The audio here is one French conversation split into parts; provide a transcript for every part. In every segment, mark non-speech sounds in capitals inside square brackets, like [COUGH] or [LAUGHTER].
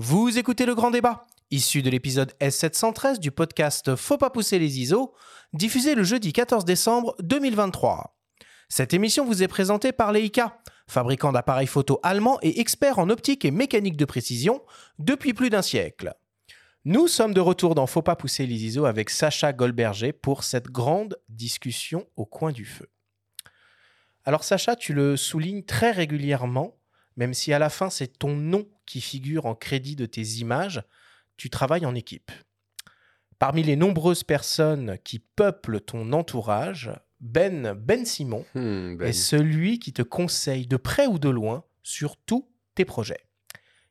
Vous écoutez le grand débat, issu de l'épisode S713 du podcast Faut pas pousser les ISO, diffusé le jeudi 14 décembre 2023. Cette émission vous est présentée par Leica, fabricant d'appareils photo allemands et expert en optique et mécanique de précision depuis plus d'un siècle. Nous sommes de retour dans Faut pas pousser les ISO avec Sacha Goldberger pour cette grande discussion au coin du feu. Alors Sacha, tu le soulignes très régulièrement, même si à la fin c'est ton nom qui figure en crédit de tes images, tu travailles en équipe. Parmi les nombreuses personnes qui peuplent ton entourage, Ben Ben Simon Hmm, Ben. est celui qui te conseille de près ou de loin sur tous tes projets.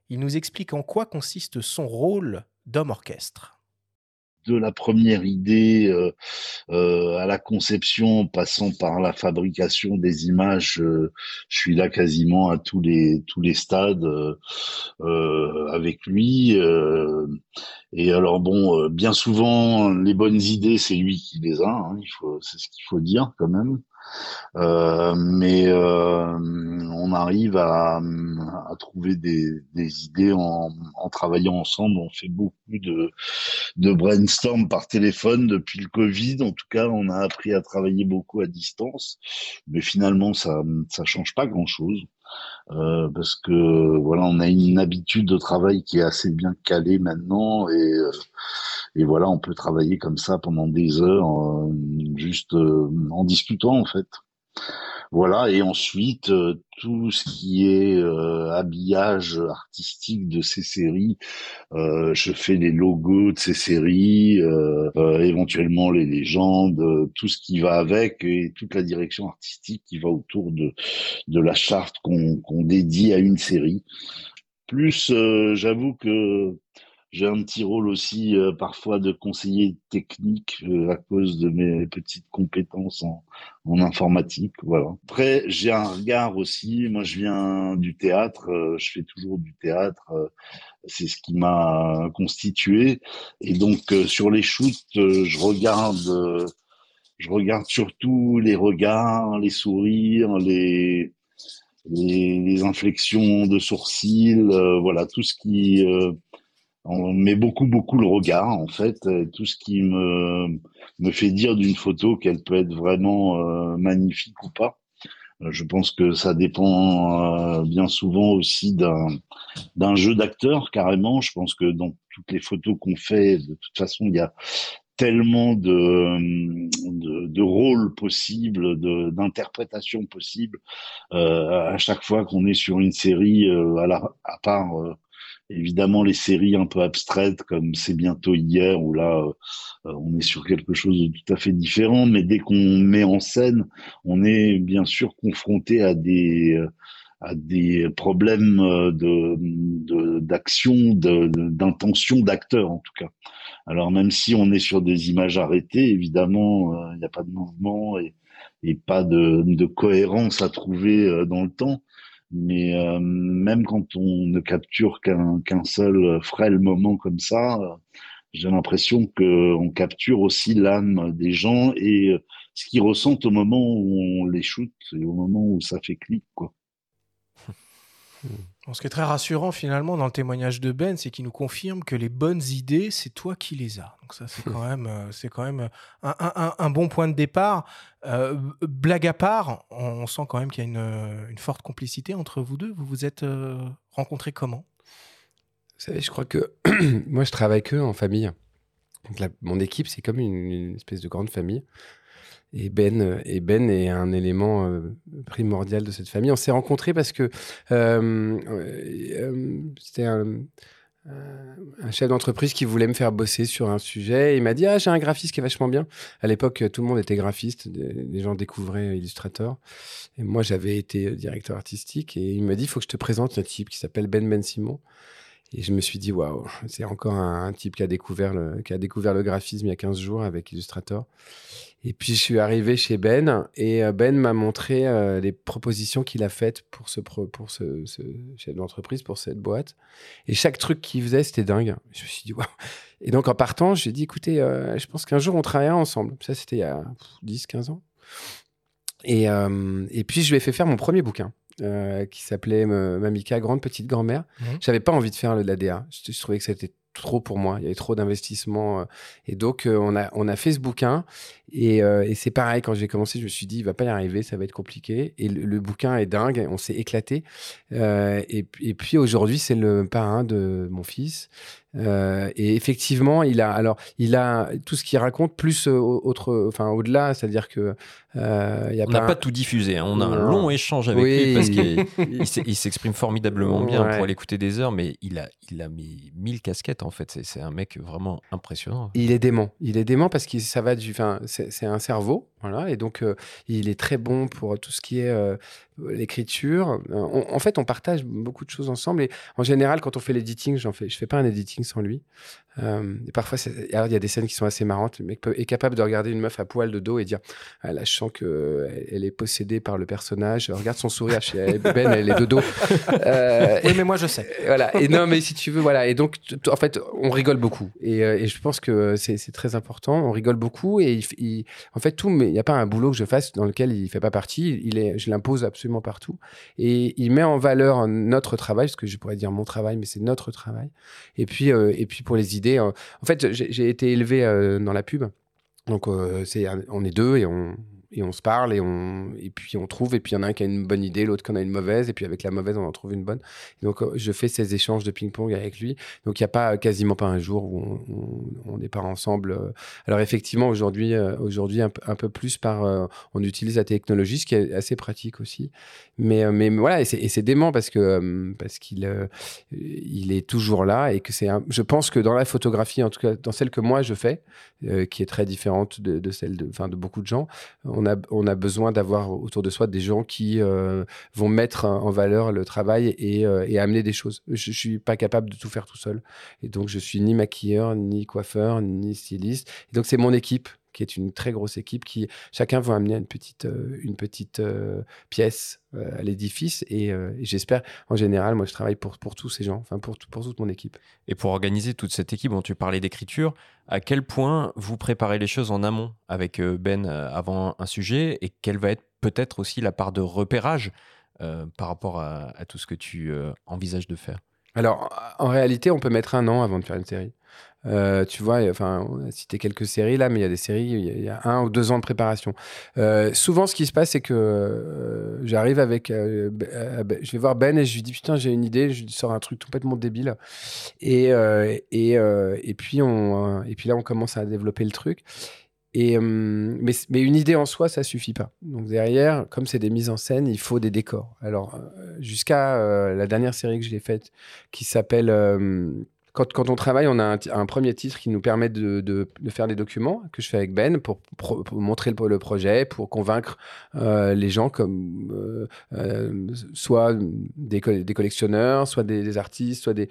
Il nous explique en quoi consiste son rôle d'homme orchestre. De la première idée euh, euh, à la conception, passant par la fabrication des images, euh, je suis là quasiment à tous les stades avec lui. et alors bon, bien souvent les bonnes idées, c'est lui qui les a. hein, il faut, c'est ce qu'il faut dire quand même. Mais on arrive à, à trouver des, des idées en, en travaillant ensemble. On fait beaucoup de, de brainstorm par téléphone depuis le Covid. En tout cas, on a appris à travailler beaucoup à distance, mais finalement, ça ça change pas grand-chose. Euh, parce que voilà, on a une habitude de travail qui est assez bien calée maintenant et euh, et voilà, on peut travailler comme ça pendant des heures, euh, juste euh, en discutant en fait. Voilà, et ensuite euh, tout ce qui est euh, habillage artistique de ces séries, euh, je fais les logos de ces séries, euh, euh, éventuellement les légendes, euh, tout ce qui va avec et toute la direction artistique qui va autour de de la charte qu'on qu'on dédie à une série. Plus, j'avoue que j'ai un petit rôle aussi euh, parfois de conseiller technique euh, à cause de mes petites compétences en, en informatique. Voilà. Après, j'ai un regard aussi. Moi, je viens du théâtre. euh, je fais toujours du théâtre. euh, c'est ce qui m'a constitué. Et donc, euh, sur les shoots, euh, je regarde. je regarde surtout les regards, les sourires, les les, les inflexions de sourcils, voilà tout ce qui on met beaucoup beaucoup le regard en fait, euh, tout ce qui me me fait dire d'une photo qu'elle peut être vraiment euh, magnifique ou pas. Euh, Je pense que ça dépend euh, bien souvent aussi d'un d'un jeu d'acteur carrément. Je pense que dans toutes les photos qu'on fait, de toute façon, il y a tellement de, de, de rôles possibles, de- d'interprétations possibles euh, à chaque fois qu'on est sur une série, euh, à, la, à part euh, évidemment les séries un peu abstraites comme C'est bientôt hier, où là euh, on est sur quelque chose de tout à fait différent, mais dès qu'on met en scène, on est bien sûr confronté à des euh, à des problèmes euh, d'action, d'intention d'acteur en tout cas. Alors même si on est sur des images arrêtées, évidemment, euh, il n'y a pas de mouvement et, pas de, de cohérence à trouver euh, dans le temps. Mais euh, même quand on ne capture qu'un seul frêle moment comme ça, j'ai l'impression que on capture aussi l'âme des gens et euh, ce qu'ils ressentent au moment où on les shoot et au moment où ça fait clic, quoi. [LAUGHS] Ce qui est très rassurant finalement dans le témoignage de Ben, c'est qu'il nous confirme que les bonnes idées, c'est toi qui les as. Donc ça, c'est quand [LAUGHS] même, euh, c'est quand même un, un- bon point de départ. Euh, blague à part, on sent quand même qu'il y a une, euh, une forte complicité entre vous deux. Vous vous êtes euh, rencontrés comment? Vous savez, je crois que [CLEARS THROAT] moi, je travaille que en famille. Donc, la- mon équipe, c'est comme une, une espèce de grande famille. Et Ben, euh, et ben est un élément euh, primordial de cette famille. On s'est rencontrés parce que euh, c'était un, chef d'entreprise qui voulait me faire bosser sur un sujet. Il m'a dit Ah, j'ai un graphiste qui est vachement bien. À l'époque, tout le monde était graphiste, des gens découvraient Illustrator. Et moi, j'avais été directeur artistique. Et il m'a dit Il faut que je te présente un type qui s'appelle Ben Ben Simon. Et je me suis dit, waouh, c'est encore un, type qui a, découvert le, qui a découvert le graphisme il y a 15 jours avec Illustrator. Et puis, je suis arrivé chez Ben et euh, Ben m'a montré euh, les propositions qu'il a faites pour ce, pour ce, ce chef d'entreprise, pour cette boîte. Et chaque truc qu'il faisait, c'était dingue. Je me suis dit, waouh. Et donc, en partant, j'ai dit, écoutez, euh, je pense qu'un jour, on travaillera ensemble. Ça, c'était il y a 10, 15 ans. Et, et puis, je lui ai fait faire mon premier bouquin. Qui s'appelait Mamika, grande petite grand-mère. Mhm. J'avais pas envie de faire le l'ADA. Je, je trouvais que c'était trop pour moi. Il y avait trop d'investissements. et donc, on, a, on a fait ce bouquin. Et, et c'est pareil, quand j'ai commencé, je me suis dit, il va pas y arriver, ça va être compliqué. Et le, le bouquin est dingue, on s'est éclaté. Et, et, puis aujourd'hui, c'est le parrain de mon fils. Euh, et effectivement, il a alors il a tout ce qu'il raconte plus autre, enfin au-delà, c'est-à-dire que euh, y a on n'a pas, tout diffusé. Hein. On a un long échange avec lui parce qu'il [LAUGHS] s'exprime formidablement bien. On pourrait l'écouter des heures, mais il a il a mis mille casquettes en fait. C'est un mec vraiment impressionnant. Il est dément. Il est dément parce que ça va du, enfin c'est un cerveau, voilà, et donc euh, il est très bon pour tout ce qui est euh, l'écriture. en fait, on partage beaucoup de choses ensemble et en général, quand on fait l'editing, j'en fais, je fais pas un editing sans lui. Euh, et parfois, il y a des scènes qui sont assez marrantes. Le mec est capable de regarder une meuf à poil de dos et dire ah, là, je sens qu'elle elle est possédée par le personnage. Regarde son sourire chez [LAUGHS] Ben, elle est de dos. Euh, oui, mais moi, je sais. Voilà. Et non, mais si tu veux, voilà. Et donc, en fait, on rigole beaucoup. Et, euh, et je pense que c'est très important. On rigole beaucoup. Et il, en fait, tout, mais il n'y a pas un boulot que je fasse dans lequel il fait pas partie. Il est, je l'impose absolument partout. Et il met en valeur notre travail, parce que je pourrais dire mon travail, mais c'est notre travail. Et puis, et puis pour les idées en fait, j'ai été élevé euh, dans la pub. Donc, euh, on est deux et on, on se parle et, on, et puis on trouve, et puis il y en a un qui a une bonne idée, l'autre qui en a une mauvaise, et puis avec la mauvaise, on en trouve une bonne. donc euh, je fais ces échanges de ping-pong avec lui. Donc il n'y a pas quasiment pas un jour où on n'est pas ensemble. Euh. Alors effectivement, aujourd'hui, euh, aujourd'hui un, peu plus par, on utilise la technologie, ce qui est assez pratique aussi. Mais, mais voilà, et c'est dément parce que parce qu'il il est toujours là et que c'est, je pense que dans la photographie, en tout cas dans celle que moi je fais, qui est très différente de, de celle de, enfin de beaucoup de gens on on a besoin d'avoir autour de soi des gens qui euh, vont mettre en valeur le travail euh, et, amener des choses. Je, ne suis pas capable de tout faire tout seul. Et donc, je suis ni maquilleur, ni coiffeur, ni styliste. Et donc, c'est mon équipe qui est une très grosse équipe qui chacun va amener une petite, euh, une petite pièce à l'édifice et, j'espère en général moi je travaille pour, pour tous ces gens enfin pour, pour toute mon équipe et pour organiser toute cette équipe dont tu parlais d'écriture à quel point vous préparez les choses en amont avec euh, Ben euh, avant un sujet et quelle va être peut-être aussi la part de repérage euh, par rapport à, tout ce que tu envisages de faire? Alors, en réalité, on peut mettre un an avant de faire une série. Euh, tu vois, enfin, on a cité quelques séries là, mais il y a des séries, il y, a un ou deux ans de préparation. Euh, souvent, ce qui se passe, c'est que euh, j'arrive avec, je vais voir Ben et je lui dis putain, j'ai une idée, je lui sors un truc complètement débile, et et, et puis on, et puis là, on commence à développer le truc. Et, mais, mais, une idée en soi, ça suffit pas. Donc derrière, comme c'est des mises en scène, il faut des décors. Alors jusqu'à la dernière série que j'ai faite, qui s'appelle quand, on travaille, on a un, premier titre qui nous permet de, faire des documents que je fais avec Ben pour, montrer le, projet, pour convaincre euh, les gens comme euh, euh, soit des, collectionneurs, soit des, artistes, soit des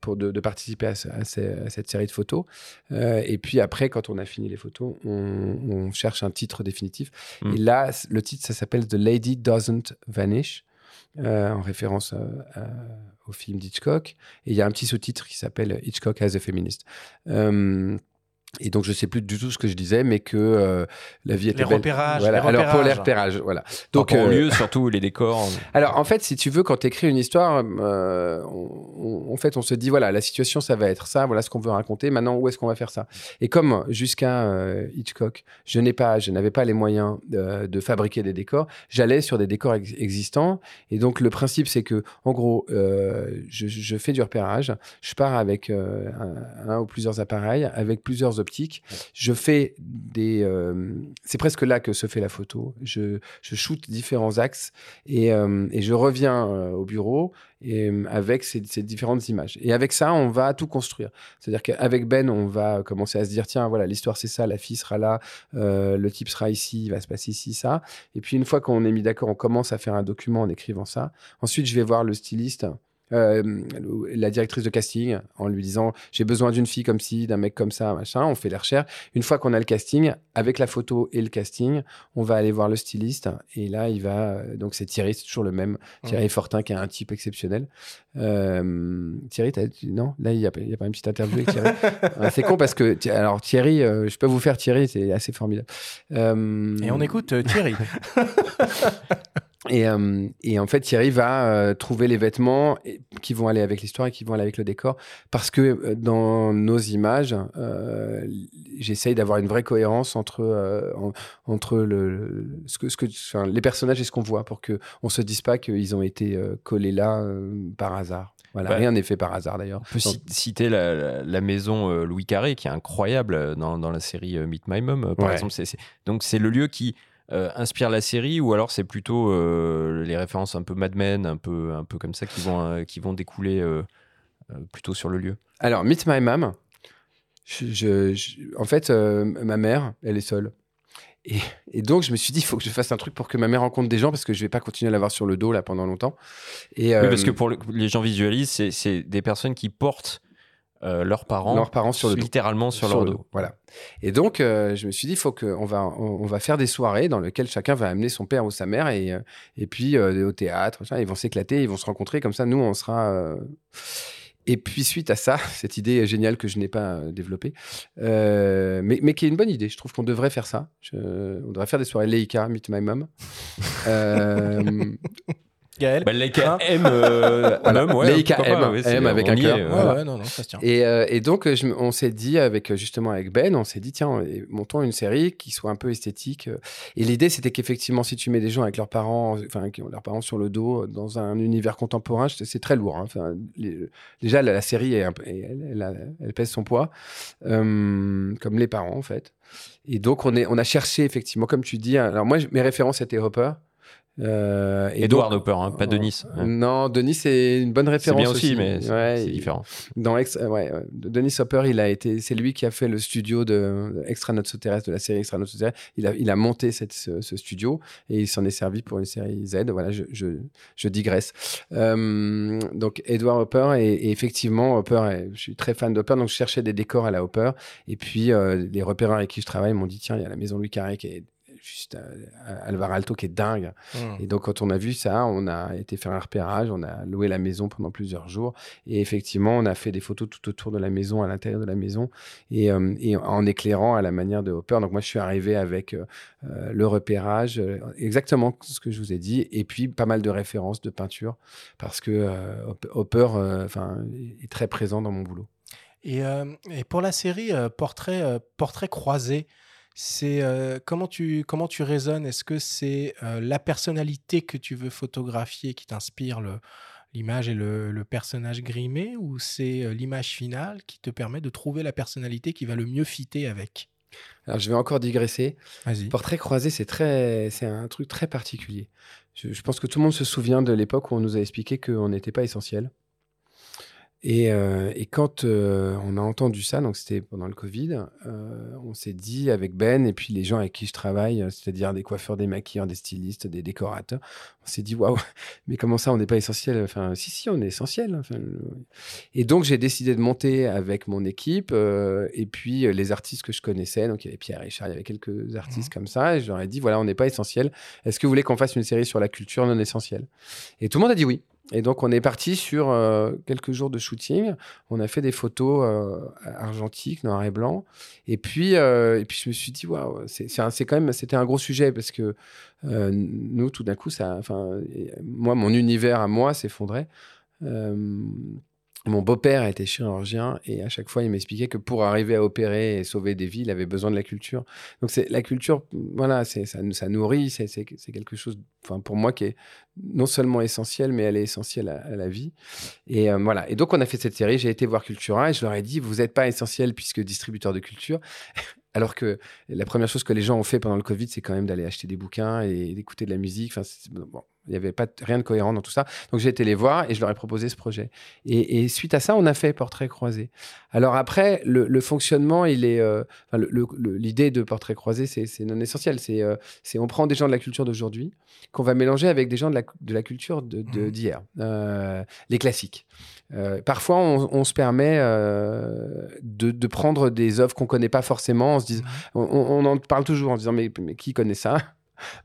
pour de, participer à, cette série de photos. et puis après, quand on a fini les photos, on, cherche un titre définitif. Mmh. Et là, le titre, ça s'appelle The Lady Doesn't Vanish. en référence à, film d'Hitchcock. Et il y a un petit sous-titre qui s'appelle Hitchcock as a Feminist. Et donc, je sais plus du tout ce que je disais, mais que euh, la vie était les belle. Repérages, voilà. les Alors, pour les repérages, voilà. Donc, en lieu, surtout les décors. [LAUGHS] Alors, en fait, si tu veux, quand tu écris une histoire, euh, en fait, on se dit, voilà, la situation, ça va être ça, voilà ce qu'on veut raconter. Maintenant, où est-ce qu'on va faire ça? Et comme jusqu'à euh, Hitchcock, je n'ai pas, je n'avais pas les moyens de fabriquer des décors, j'allais sur des décors existants. Et donc, le principe, c'est que, en gros, je, je, fais du repérage. Je pars avec un, un, ou plusieurs appareils, avec plusieurs optique. Je fais des. Euh, c'est presque là que se fait la photo. Je, je shoot différents axes et, euh, et je reviens euh, au bureau et, avec ces, ces, différentes images. Et avec ça, on va tout construire. C'est-à-dire qu'avec Ben, on va commencer à se dire tiens, voilà, l'histoire c'est ça, la fille sera là, le type sera ici, il va se passer ici, ça. Et puis une fois qu'on est mis d'accord, on commence à faire un document en écrivant ça. Ensuite, je vais voir le styliste euh, la directrice de casting en lui disant j'ai besoin d'une fille comme ci, d'un mec comme ça, machin. On fait les recherches. Une fois qu'on a le casting, avec la photo et le casting, on va aller voir le styliste et là il va donc c'est Thierry, c'est toujours le même Thierry Fortin qui est un type exceptionnel. Euh, Thierry, non? Là il n'y a, a, pas une petite interview avec Thierry. [LAUGHS] C'est con parce que alors Thierry, euh, je peux vous faire Thierry, c'est assez formidable. et on écoute Thierry. [LAUGHS] Et, euh, et, en fait, Thierry va euh, trouver les vêtements qui vont aller avec l'histoire et qui vont aller avec le décor. Parce que euh, dans nos images, euh, j'essaye d'avoir une vraie cohérence entre, en, entre le, ce que, ce que, enfin, les personnages et ce qu'on voit pour qu'on ne se dise pas qu'ils ont été collés là par hasard. Voilà, bah, rien n'est fait par hasard d'ailleurs. On peut citer la, la, maison Louis Carré qui est incroyable dans, dans la série Meet My Mom, par exemple. C donc c'est le lieu qui euh, inspire la série ou alors c'est plutôt euh, les références un peu Mad Men, un peu, un peu comme ça qui vont, euh, qui vont découler plutôt sur le lieu? Alors, Meet My Mom, je, en fait, ma mère, elle est seule. Et, et, donc, je me suis dit, il faut que je fasse un truc pour que ma mère rencontre des gens parce que je vais pas continuer à l'avoir sur le dos là pendant longtemps. Et, oui, parce que pour les gens visualisent, c'est des personnes qui portent euh, leurs parents, leurs parents sur le littéralement sur, leur dos. Voilà. Et donc, euh, je me suis dit, il faut qu'on va, on, va faire des soirées dans lesquelles chacun va amener son père ou sa mère et, euh, et puis au théâtre. Ils vont s'éclater, ils vont se rencontrer. Comme ça, nous, on sera. Et puis, suite à ça, [LAUGHS] cette idée géniale que je n'ai pas développée, mais, mais, qui est une bonne idée, je trouve qu'on devrait faire ça. on devrait faire des soirées Leica, Meet My Mom. [LAUGHS] Gaël bah, Leica hein M, euh, [LAUGHS] ouais, Leica M, M avec un cœur. Ouais, ouais, non, non, ça se tient. Et, euh, et donc, je, on s'est dit, avec, justement avec Ben, on s'est dit, tiens, montons une série qui soit un peu esthétique. Et l'idée, c'était qu'effectivement, si tu mets des gens avec leurs parents, enfin, qui ont leurs parents sur le dos, dans un univers contemporain, c'est très lourd. Hein. Enfin, déjà, la, série, est elle, elle, pèse son poids, euh, comme les parents, en fait. Et donc, on, est, on a cherché, effectivement, comme tu dis, alors moi, mes références étaient Hopper. Euh, Edward Hopper, hein, pas Denis. Non, Denis c'est une bonne référence. C'est bien aussi, mais c'est différent. Dans Ex, ouais, Denis Hopper, il a été, c'est lui qui a fait le studio de terrestre de la série Extra Notes terrestre. Il a, il a monté cette, ce, studio et il s'en est servi pour une série Z. Voilà, je, je, je digresse. Euh, donc Edward Hopper et, effectivement Hopper, je suis très fan d'Hopper, donc je cherchais des décors à la Hopper et puis euh, les repéreurs avec qui je travaille m'ont dit tiens, il y a la maison Louis Carré qui est juste euh, Alvar Alto qui est dingue. Hmm. Et donc, quand on a vu ça, on a été faire un repérage, on a loué la maison pendant plusieurs jours. Et effectivement, on a fait des photos tout autour de la maison, à l'intérieur de la maison, et, euh, en éclairant à la manière de Hopper. Donc, moi, je suis arrivé avec euh, le repérage, exactement ce que je vous ai dit, et puis pas mal de références de peinture, parce que Hopper enfin, est très présent dans mon boulot. Et, et pour la série Portrait, Portrait croisé, c'est euh, comment tu comment tu raisonnes? Est-ce que c'est euh, la personnalité que tu veux photographier qui t'inspire l'image et le, personnage grimé ou c'est euh, l'image finale qui te permet de trouver la personnalité qui va le mieux fitter avec? Alors je vais encore digresser. Portrait croisé, c'est très c'est un truc très particulier. Je, je, pense que tout le monde se souvient de l'époque où on nous a expliqué qu'on n'était pas essentiel. Et, euh, et, quand euh, on a entendu ça, donc c'était pendant le Covid, euh, on s'est dit avec Ben et puis les gens avec qui je travaille, c'est-à-dire des coiffeurs, des maquilleurs, des stylistes, des décorateurs, on s'est dit waouh, [LAUGHS] mais comment ça on n'est pas essentiel? Enfin, si, si, on est essentiel. Enfin, et donc j'ai décidé de monter avec mon équipe et puis les artistes que je connaissais, donc il y avait Pierre Richard, il y avait quelques artistes mmh. comme ça, et je leur ai dit voilà, on n'est pas essentiel. Est-ce que vous voulez qu'on fasse une série sur la culture non essentielle? Et tout le monde a dit oui. Et donc, on est parti sur euh, quelques jours de shooting. On a fait des photos euh, argentiques, noir et blanc. Et puis, euh, et puis, je me suis dit, waouh, c'est quand même, c'était un gros sujet parce que nous, tout d'un coup, ça, moi, mon univers à moi s'effondrait. Mon beau-père était chirurgien et à chaque fois, il m'expliquait que pour arriver à opérer et sauver des vies, il avait besoin de la culture. Donc, c'est la culture, voilà, c'est ça, ça nourrit, c'est quelque chose, enfin, pour moi, qui est non seulement essentiel, mais elle est essentielle à, la vie. Et euh, voilà. Et donc, on a fait cette série. J'ai été voir Cultura et je leur ai dit, vous n'êtes pas essentiel puisque distributeur de culture. [LAUGHS] Alors que la première chose que les gens ont fait pendant le Covid, c'est quand même d'aller acheter des bouquins et d'écouter de la musique. Enfin, bon, il n'y avait pas rien de cohérent dans tout ça. Donc j'ai été les voir et je leur ai proposé ce projet. Et, suite à ça, on a fait Portrait croisé. Alors après, le, fonctionnement, il est, euh, l'idée de Portrait croisé, c'est non essentiel. Euh, c'est, on prend des gens de la culture d'aujourd'hui qu'on va mélanger avec des gens de la, de la culture de, mmh. d'hier, euh, les classiques. parfois, on, se permet de, prendre des œuvres qu'on connaît pas forcément. On se dit, mmh. on, en parle toujours en disant mais, mais qui connaît ça?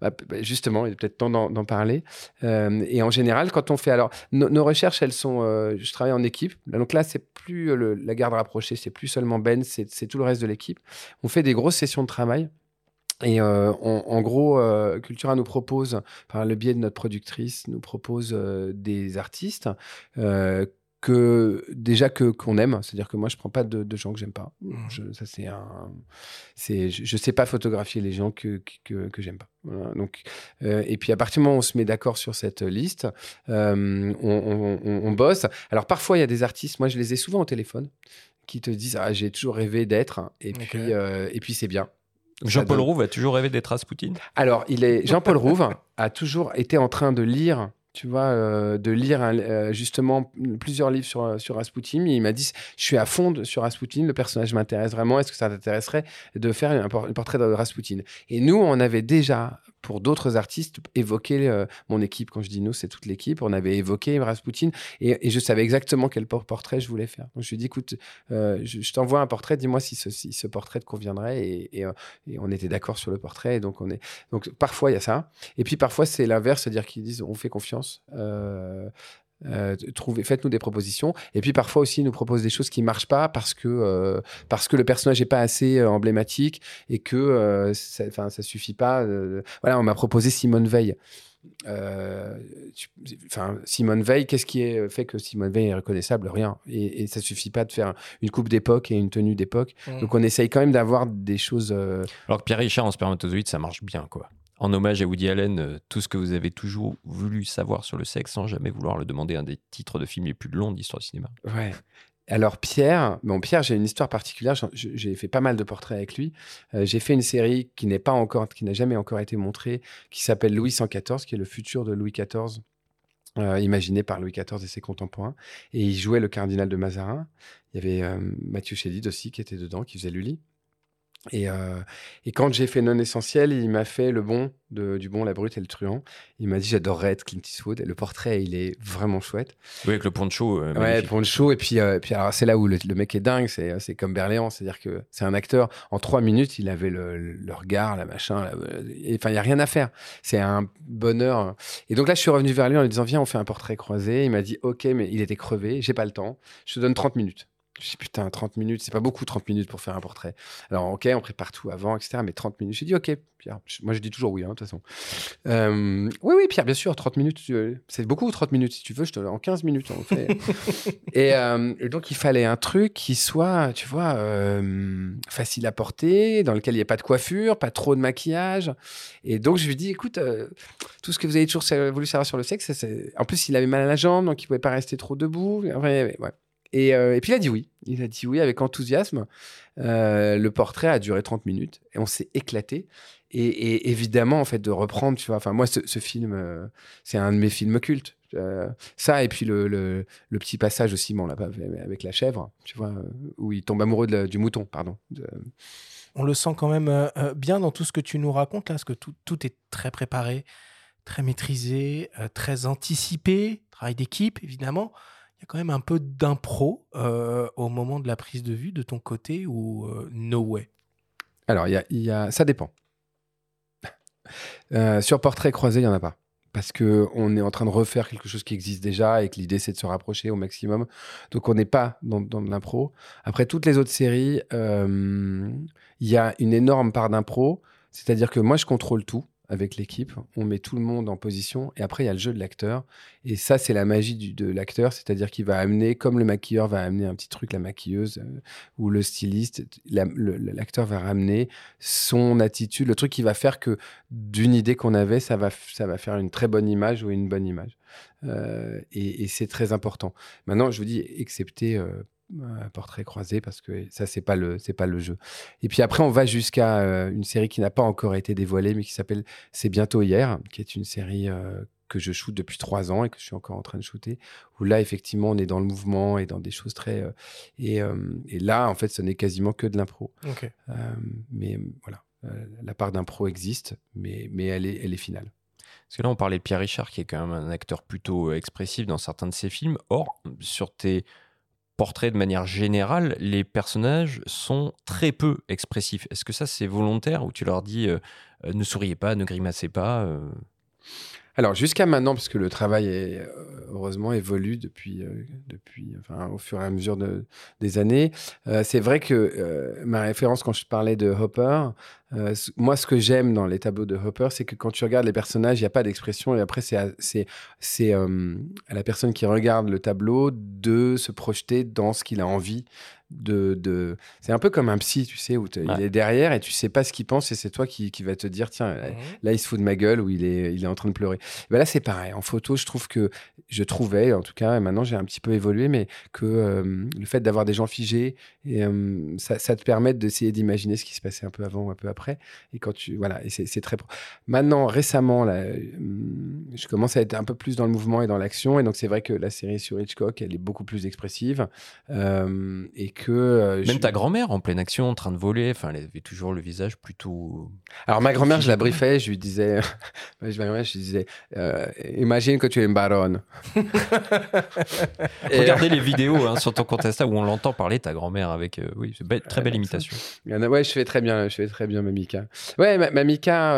Bah, bah, justement, il est peut-être temps d'en parler. Euh, et en général, quand on fait alors nos recherches, elles sont. Euh, je travaille en équipe. Donc là, c'est plus la garde rapprochée, c'est plus seulement Ben, c'est tout le reste de l'équipe. On fait des grosses sessions de travail Et euh, en gros, euh, Cultura nous propose, par le biais de notre productrice, nous propose euh, des artistes euh, que déjà que qu'on aime. C'est-à-dire que moi, je prends pas de, de gens que j'aime pas. Mhm. Je, ça c'est un, c'est, je, je sais pas photographier les gens que que, que j'aime pas. Voilà. Donc, euh, et puis à partir du moment où on se met d'accord sur cette liste, euh, on, on- on- on bosse. Alors parfois, il y a des artistes. Moi, je les ai souvent au téléphone qui te disent ah j'ai toujours rêvé d'être et puis euh, et puis c'est bien. Jean-Paul donne- Rouve a toujours rêvé d'être Rasputin? alors, il est Jean-Paul Rouve a toujours été en train de lire, tu vois, euh, de lire euh, justement plusieurs livres sur sur Rasputin. Il m'a dit, je suis à fond sur Rasputin, le personnage m'intéresse vraiment. Est-ce que ça t'intéresserait de faire un, por- un portrait de Rasputin? Et nous, on avait déjà pour d'autres artistes évoqué euh, mon équipe. Quand je dis nous, c'est toute l'équipe. On avait évoqué Rasputin et, je savais exactement quel por- portrait je voulais faire. Donc je lui ai dit, écoute, euh, je, t'envoie un portrait. Dis-moi si ce, si ce portrait te conviendrait. Et, euh, et on était d'accord sur le portrait. Et donc on est donc parfois il y a ça. Et puis parfois c'est l'inverse, c'est-à-dire qu'ils disent on fait confiance. Euh, euh, trouvez, faites-nous des propositions. Et puis parfois aussi, ils nous proposent des choses qui marchent pas parce que euh, parce que le personnage est pas assez euh, emblématique et que ça, ça suffit pas. voilà, on m'a proposé Simone Veil. Enfin, Simone Veil, qu'est-ce qui est fait que Simone Veil est reconnaissable? Rien. Et, et ça suffit pas de faire une coupe d'époque et une tenue d'époque. Mm. Donc on essaye quand même d'avoir des choses. Alors que Pierre Richard en spermatozoïde, ça marche bien, quoi. En hommage à Woody Allen, euh, tout ce que vous avez toujours voulu savoir sur le sexe sans jamais vouloir le demander, un des titres de films les plus longs de l'histoire du cinéma. Ouais. Alors Pierre, bon Pierre, j'ai une histoire particulière. J'ai fait pas mal de portraits avec lui. Euh, j'ai fait une série qui n'est pas encore, qui n'a jamais encore été montrée, qui s'appelle Louis 114, qui est le futur de Louis XIV, euh, imaginé par Louis XIV et ses contemporains. Et il jouait le cardinal de Mazarin. Il y avait euh, Mathieu Chédid aussi qui était dedans, qui faisait Lully. Et, euh, et quand j'ai fait Non Essentiel, il m'a fait le bon, de, du bon, la brute et le truand. Il m'a dit j'adorerais être Clint Eastwood. Le portrait, il est vraiment chouette. Oui, avec le poncho. euh, Ouais, le show. Et puis, euh, puis alors, c'est là où le, le mec est dingue. C'est, c'est comme Berléand. C'est-à-dire que c'est un acteur. En trois minutes, il avait le, le regard, la machin. Enfin, il n'y a rien à faire. C'est un bonheur. Et donc là, je suis revenu vers lui en lui disant Viens, on fait un portrait croisé. Il m'a dit Ok, mais il était crevé. J'ai pas le temps. Je te donne 30 minutes. Je dis putain, 30 minutes, c'est pas beaucoup 30 minutes pour faire un portrait. Alors, ok, on prépare tout avant, etc. Mais 30 minutes, j'ai dit ok, Pierre. Moi, je dis toujours oui, hein, de toute façon. Euh, oui, oui, Pierre, bien sûr, 30 minutes, tu- c'est beaucoup 30 minutes. Si tu veux, je te en 15 minutes, on fait. [LAUGHS] et, euh, et donc, il fallait un truc qui soit, tu vois, euh, facile à porter, dans lequel il n'y ait pas de coiffure, pas trop de maquillage. Et donc, je lui dis, écoute, euh, tout ce que vous avez toujours voulu savoir sur le sexe, en plus, il avait mal à la jambe, donc il pouvait pas rester trop debout. Ouais, ouais. Et, euh, et puis, il a dit oui. Il a dit oui avec enthousiasme. Euh, le portrait a duré 30 minutes et on s'est éclaté. Et, évidemment, en fait, de reprendre, tu vois, enfin, moi, ce, film, euh, c'est un de mes films cultes. Ça, et puis le, petit passage aussi, bon, on l'a pas avec la chèvre, tu vois, où il tombe amoureux du mouton, pardon. On le sent quand même bien dans tout ce que tu nous racontes là, parce que tout, est très préparé, très maîtrisé, très anticipé, travail d'équipe évidemment. Il y a quand même un peu d'impro euh, au moment de la prise de vue de ton côté ou euh, no way? Alors, y a, y a- ça dépend. [LAUGHS] Euh, sur portrait croisé, il n'y en a pas. Parce que on est en train de refaire quelque chose qui existe déjà et que l'idée, c'est de se rapprocher au maximum. Donc, on n'est pas dans, dans de l'impro. Après, toutes les autres séries, il y a une énorme part d'impro. C'est-à-dire que moi, je contrôle tout avec l'équipe. On met tout le monde en position. Et après, il y a le jeu de l'acteur. Et ça, c'est la magie de l'acteur. C'est-à-dire qu'il va amener, comme le maquilleur va amener un petit truc, la maquilleuse euh, ou le styliste, l'acteur va ramener son attitude, le truc qui va faire que d'une idée qu'on avait, ça va, ça va faire une très bonne image ou une bonne image. Euh, et c'est très important. Maintenant, je vous dis, excepté euh, portrait croisé, parce que ça, c'est pas le, c'est pas le jeu. Et puis après, on va jusqu'à euh, une série qui n'a pas encore été dévoilée, mais qui s'appelle C'est bientôt hier, qui est une série euh, que je shoote depuis trois ans et que je suis encore en train de shooter. Où là, effectivement, on est dans le mouvement et dans des choses très. euh, et, euh, et là, en fait, ce n'est quasiment que de l'impro. Euh, mais euh, voilà, Euh, la part d'impro existe, mais, mais elle, est, elle est finale. Parce que là, on parlait de Pierre Richard, qui est quand même un acteur plutôt euh, expressif dans certains de ses films. Or, sur tes portraits de manière générale, les personnages sont très peu expressifs. Est-ce que ça, c'est volontaire ou tu leur dis euh, euh, ne souriez pas, ne grimacez pas euh, Alors jusqu'à maintenant, parce que le travail est, euh, heureusement évolue depuis, euh, depuis enfin, au fur et à mesure de, des années, euh, c'est vrai que ma référence quand je parlais de Hopper, moi ce que j'aime dans les tableaux de Hopper, c'est que quand tu regardes les personnages, il n'y a pas d'expression et après c'est à, c'est, à la personne qui regarde le tableau de se projeter dans ce qu'il a envie. De, de... C'est un peu comme un psy, tu sais, où Ouais. il est derrière et tu sais pas ce qu'il pense et c'est toi qui, qui va te dire, tiens, Mhm. là il se fout de ma gueule ou il est, il est en train de pleurer. Ben là c'est pareil. En photo, je trouve que je trouvais, en tout cas, et maintenant j'ai un petit peu évolué, mais que euh, le fait d'avoir des gens figés, et, euh, ça, ça te permet d'essayer d'imaginer ce qui se passait un peu avant ou un peu après. Et quand tu, voilà, et c'est très. Maintenant, récemment, là, euh, je commence à être un peu plus dans le mouvement et dans l'action, et donc c'est vrai que la série sur Hitchcock, elle est beaucoup plus expressive, euh, et que euh, Même je- ta grand-mère en pleine action, en train de voler, enfin, elle avait toujours le visage plutôt. Alors ma grand-mère, je la briefais, je lui disais, [LAUGHS] je lui disais, euh, imagine que tu es une baronne. Et, [LAUGHS] Regardez les vidéos hein, sur ton compte Insta où on l'entend parler, ta grand-mère, avec. euh, oui, c'est be- très belle imitation. Ouais, je fais très bien, je fais très bien Mamika. Ouais, Ma- Mamika,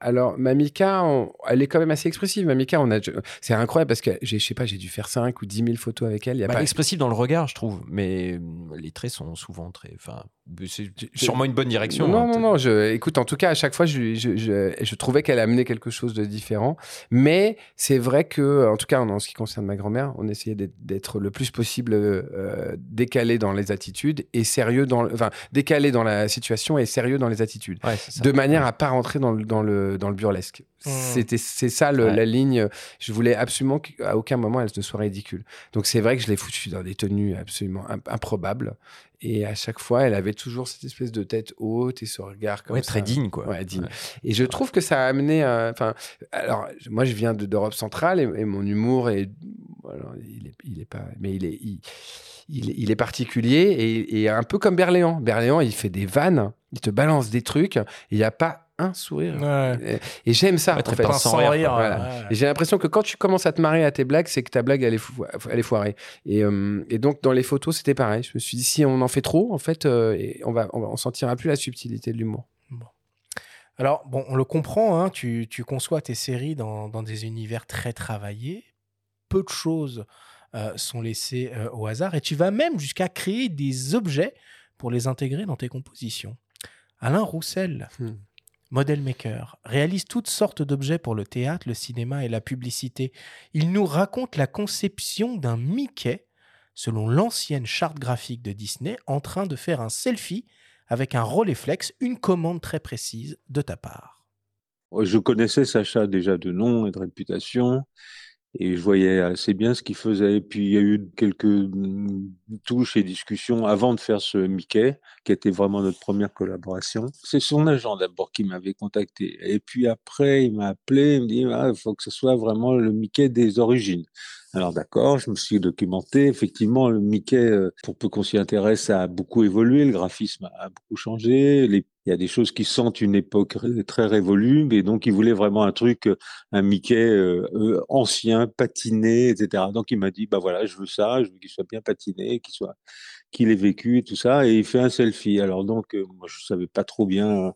alors Mamika, on- elle est quand même assez expressive. Mamika, on a, c'est incroyable parce que j'ai, je sais pas, j'ai dû faire 5 ou 10 000 photos avec elle. Y a Bah, pas, expressif dans le regard, je trouve, mais les traits sont souvent très. Enfin, c'est sûrement une bonne direction. Non, hein, non, non. Je, écoute, en tout cas, à chaque fois, je, je, je, je trouvais qu'elle amenait quelque chose de différent. Mais c'est vrai que, en tout cas, en ce qui concerne ma grand-mère, on essayait d'être, le plus possible euh, décalé dans les attitudes et sérieux dans, enfin, décalé dans la situation et sérieux dans les attitudes. Ouais, de manière à pas rentrer dans le, dans le, dans le burlesque. Mm. C'était, c'est ça le- Ouais. la ligne. Je voulais absolument qu'à aucun moment elle ne soit ridicule. Donc c'est vrai que je l'ai foutu dans des tenues absolument im- improbables. Et à chaque fois, elle avait toujours cette espèce de tête haute et ce regard comme Ouais, ça. très digne, quoi. Ouais, digne. Et je trouve que ça a amené. euh, Enfin, alors moi je viens de- d'Europe centrale et, et mon humour est, il est, il est pas, mais il est, il, il est, il est particulier et, et un peu comme Berléand. Berléand, il fait des vannes, il te balance des trucs, il n'y a pas un sourire. Ouais. Et, et j'aime ça. Ouais, en fait. sans rire. Voilà. ouais. J'ai l'impression que quand tu commences à te marrer à tes blagues, c'est que ta blague, elle est, fo- elle est foirée. Et, euh, et donc, dans les photos, c'était pareil. Je me suis dit, si on en fait trop, en fait, euh, et on va, on va, on sentira plus la subtilité de l'humour. Alors, bon, on le comprend, hein, tu, tu conçois tes séries dans, dans des univers très travaillés. Peu de choses euh, sont laissées euh, au hasard et tu vas même jusqu'à créer des objets pour les intégrer dans tes compositions. Alain Roussel, Hmm. Model maker, réalise toutes sortes d'objets pour le théâtre, le cinéma et la publicité. Il nous raconte la conception d'un Mickey selon l'ancienne charte graphique de Disney en train de faire un selfie avec un Rolleiflex, une commande très précise de ta part. Je connaissais Sacha déjà de nom et de réputation, et je voyais assez bien ce qu'il faisait. Et puis il y a eu quelques mm, touches et discussions avant de faire ce Mickey, qui était vraiment notre première collaboration. C'est son agent d'abord qui m'avait contacté, et puis après il m'a appelé, il me dit ah, il faut que ce soit vraiment le Mickey des origines. Alors d'accord, je me suis documenté. Effectivement, le Mickey, euh, pour peu qu'on s'y intéresse, a beaucoup évolué. Le graphisme a beaucoup changé. Il y a des choses qui sentent une époque très révolue, mais donc il voulait vraiment un truc, euh, un Mickey euh, ancien, patiné, etc. Donc il m'a dit, bah voilà, je veux ça, je veux qu'il soit bien patiné, qu'il soit, qu'il ait vécu et tout ça, et il fait un selfie. Alors donc, moi je savais pas trop bien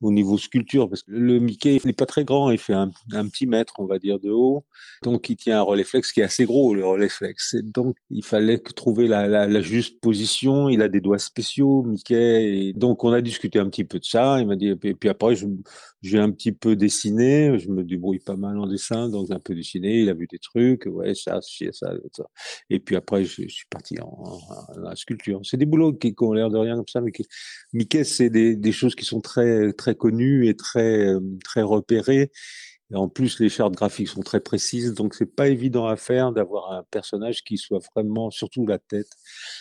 au niveau sculpture, parce que le Mickey, n'est pas très grand, il fait un, petit mètre, on va dire, de haut. Donc, il tient un relais flex qui est assez gros, le relais flex. Donc, il fallait trouver la, juste position. Il a des doigts spéciaux, Mickey. Donc, on a discuté un petit peu de ça. Il m'a dit, et puis, après, j'ai un petit peu dessiné. Je me débrouille pas mal en dessin, donc un peu dessiné. Il a vu des trucs. Ouais, ça, ça, ça. ça. Et puis après, je, suis parti en, sculpture. C'est des boulots qui, ont l'air de rien comme ça, mais Mickey, c'est des, des choses qui sont très, très connues et très, euh, très repérées. Et en plus, les chartes graphiques sont très précises, donc c'est pas évident à faire d'avoir un personnage qui soit vraiment, surtout la tête,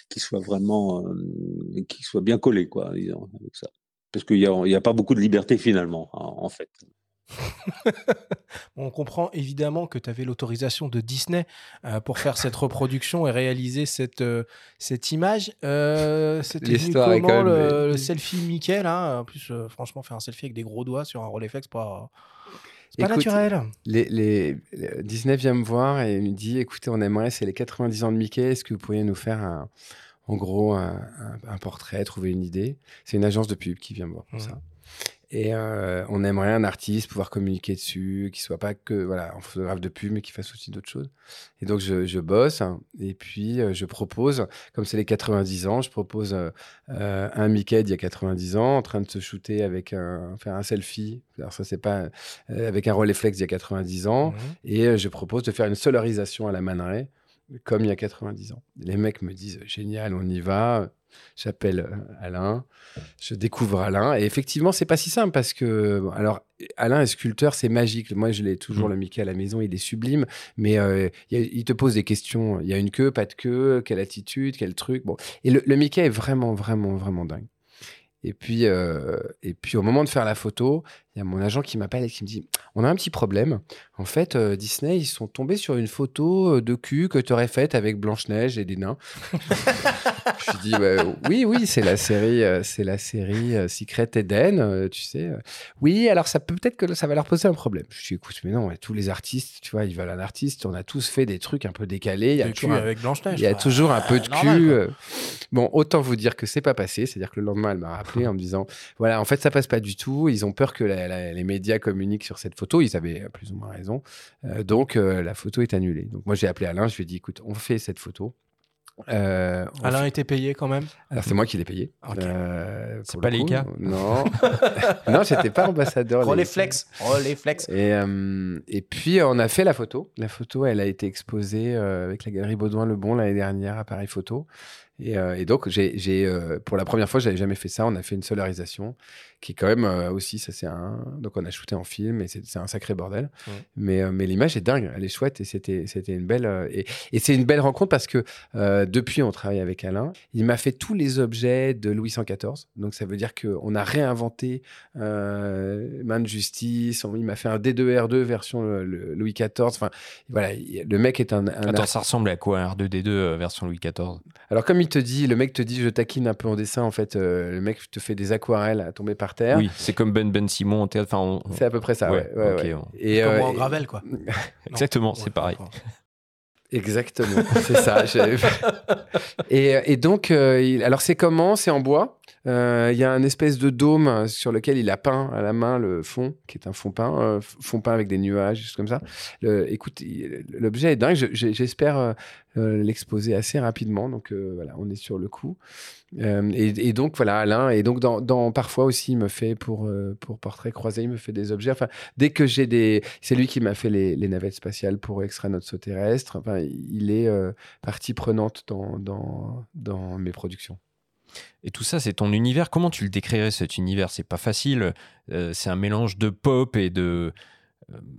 qui soit vraiment, euh, qui soit bien collé, quoi, disons, avec ça. Parce qu'il y a, a pas beaucoup de liberté finalement, en, en fait. [LAUGHS] On comprend évidemment que tu avais l'autorisation de Disney euh, pour faire cette reproduction et réaliser cette, euh, cette image. Euh, C'était est comment même- le, selfie Mickey là? En plus, franchement, faire un selfie avec des gros doigts sur un Rolleiflex, pas, c'est pas Écoute, naturel. Les, les- les- Disney vient me voir et me dit écoutez, on aimerait, c'est les 90 ans de Mickey, est-ce que vous pourriez nous faire un- en gros un, un- un portrait, trouver une idée? C'est une agence de pub qui vient me voir pour Mhm. ça. Et euh, on aimerait un artiste pouvoir communiquer dessus, qui soit pas que voilà, en photographe de pub, mais qui fasse aussi d'autres choses. Et donc, je, je bosse. hein, et puis, euh, je propose, comme c'est les 90 ans, je propose euh, un Mickey d'il y a 90 ans, en train de se shooter avec un, faire un selfie. Alors, ça, c'est pas avec un Rolleiflex d'il y a 90 ans. Mhm. Et je propose de faire une solarisation à la Man Ray, comme il y a 90 ans. Les mecs me disent génial, on y va. J'appelle euh, Alain, je découvre Alain. Et effectivement, c'est pas si simple parce que, bon, alors, Alain est sculpteur, c'est magique. Moi, je l'ai toujours, Mm. le Mickey à la maison, il est sublime. Mais euh, il, y a- il te pose des questions. Il y a une queue, pas de queue, quelle attitude, quel truc. Bon. Et le, le Mickey est vraiment, vraiment, vraiment dingue. Et puis, euh, et puis, au moment de faire la photo, il y a mon agent qui m'appelle et qui me dit On a un petit problème. En fait, euh, Disney, ils sont tombés sur une photo euh, de cul que tu aurais faite avec Blanche-Neige et des nains. [LAUGHS] je lui dis bah, Oui, oui, c'est la série, euh, c'est la série euh, Secret Eden, tu sais. Oui, alors ça peut peut-être que ça va leur poser un problème. Je dis Écoute, mais non, tous les artistes, tu vois, ils veulent un artiste. On a tous fait des trucs un peu décalés. Il y a toujours un- avec Blanche-Neige. il y a quoi. toujours un peu de normal, cul. quoi. Bon, autant vous dire que c'est pas passé. C'est-à-dire que le lendemain, elle m'a rappelé en me disant voilà, en fait, ça passe pas du tout. Ils ont peur que la- la- les médias communiquent sur cette photo. Ils avaient plus ou moins raison. Euh, donc, euh, la photo est annulée. Donc, moi, j'ai appelé Alain. Je lui ai dit écoute, on fait cette photo. Euh, Alain fait- était payé quand même? Alors, c'est moi qui l'ai payé. Ok. Euh, C'est pas le coup. Leica Non. [LAUGHS] non, j'étais pas ambassadeur. Relais Leica. flex. Relais flex. Et, euh, et puis, on a fait la photo. La photo, elle a été exposée avec la galerie Baudouin Le Bon l'année dernière à Paris Photo. Et, et donc, j'ai, j'ai, pour la première fois, j'avais jamais fait ça. On a fait une solarisation qui est quand même euh, aussi, ça c'est un. Donc, on a shooté en film et c'est, un sacré bordel. Ouais. Mais, euh, mais l'image est dingue, elle est chouette et c'était, une belle. euh, et, et c'est une belle rencontre parce que depuis, on travaille avec Alain. Il m'a fait tous les objets de Louis XIV. Donc, ça veut dire qu'on a réinventé main de justice. On- il m'a fait un D2R2 version le- Louis XIV. Enfin, voilà, il- le mec est un. un Attends, art- ça ressemble à quoi un R2D2 euh, version Louis XIV Alors, comme il te dit, le mec te dit, je taquine un peu en dessin. En fait, le mec te fait des aquarelles à tomber par terre. Oui, c'est comme Ben Ben Simon en théâtre. Enfin, on- on- C'est à peu près ça. Ouais, Ouais, ouais, ok, ouais. on- Et, Comme euh, moi en gravel, quoi. [LAUGHS] Exactement, c'est pareil. [LAUGHS] Exactement, c'est ça. j'ai- [LAUGHS] et, et donc, euh, il- alors c'est comment? C'est en bois? Euh, Il y a un espèce de dôme sur lequel il a peint à la main le fond, qui est un fond peint, euh, fond peint avec des nuages, des choses comme ça. Le- écoute, l'objet est dingue. J'espère euh, euh, l'exposer assez rapidement. Donc euh, voilà, on est sur le coup. Euh, et, donc voilà, Alain. Et donc dans, dans- parfois aussi, il me fait pour euh, pour portrait croisé, il me fait des objets. Enfin, dès que j'ai des, c'est lui qui m'a fait les, navettes spatiales pour extraire notre saut terrestre. Enfin, il est euh, partie prenante dans, dans dans mes productions. Et tout ça, c'est ton univers. Comment tu le décrirais cet univers? C'est pas facile. Euh, c'est un mélange de pop et de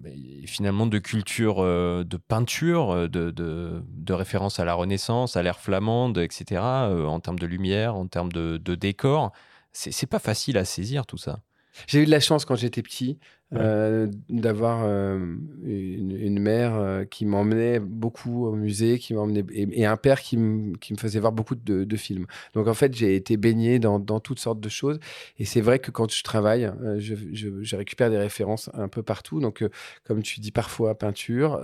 et finalement de culture, euh, de peinture, euh, de, de, référence à la Renaissance, à l'ère flamande, etc. euh, en termes de lumière, en termes de, de décor. C'est pas facile à saisir tout ça. J'ai eu de la chance quand j'étais petit. Euh, d'avoir euh, une, mère euh, qui m'emmenait beaucoup au musée, qui m'emmenait et, un père qui, me- faisait voir beaucoup de, films. Donc en fait, j'ai été baigné dans, toutes sortes de choses. Et c'est vrai que quand je travaille, je, récupère des références un peu partout. Donc comme tu dis, parfois peinture,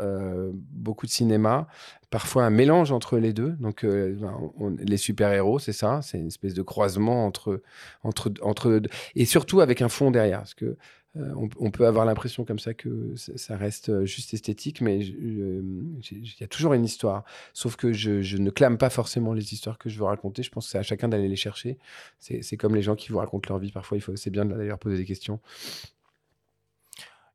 beaucoup de cinéma, parfois un mélange entre les deux. Donc ben, les super-héros, c'est ça, c'est une espèce de croisement entre entre entre et surtout avec un fond derrière, parce que euh, on, peut avoir l'impression comme ça que ça, reste euh, juste esthétique, mais il y a toujours une histoire. Sauf que je, ne clame pas forcément les histoires que je veux raconter. Je pense que c'est à chacun d'aller les chercher. C'est comme les gens qui vous racontent leur vie. Parfois, il c'est bien d'aller leur poser des questions.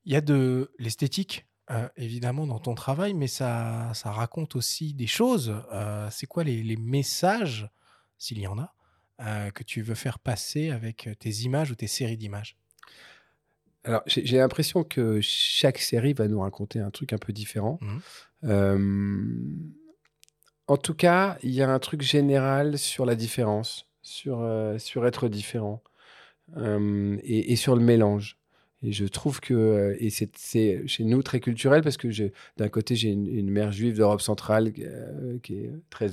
Il y a de l'esthétique, euh, évidemment, dans ton travail, mais ça, raconte aussi des choses. C'est quoi les, messages, s'il y en a, que tu veux faire passer avec tes images ou tes séries d'images? Alors, j'ai l'impression que chaque série va nous raconter un truc un peu différent. Mhm. Euh, en tout cas, il y a un truc général sur la différence, sur, euh, sur être différent euh, et, et sur le mélange. Et je trouve que, euh, et c'est c'est chez nous très culturel parce que d'un côté, j'ai une, une mère juive d'Europe centrale euh, qui est très,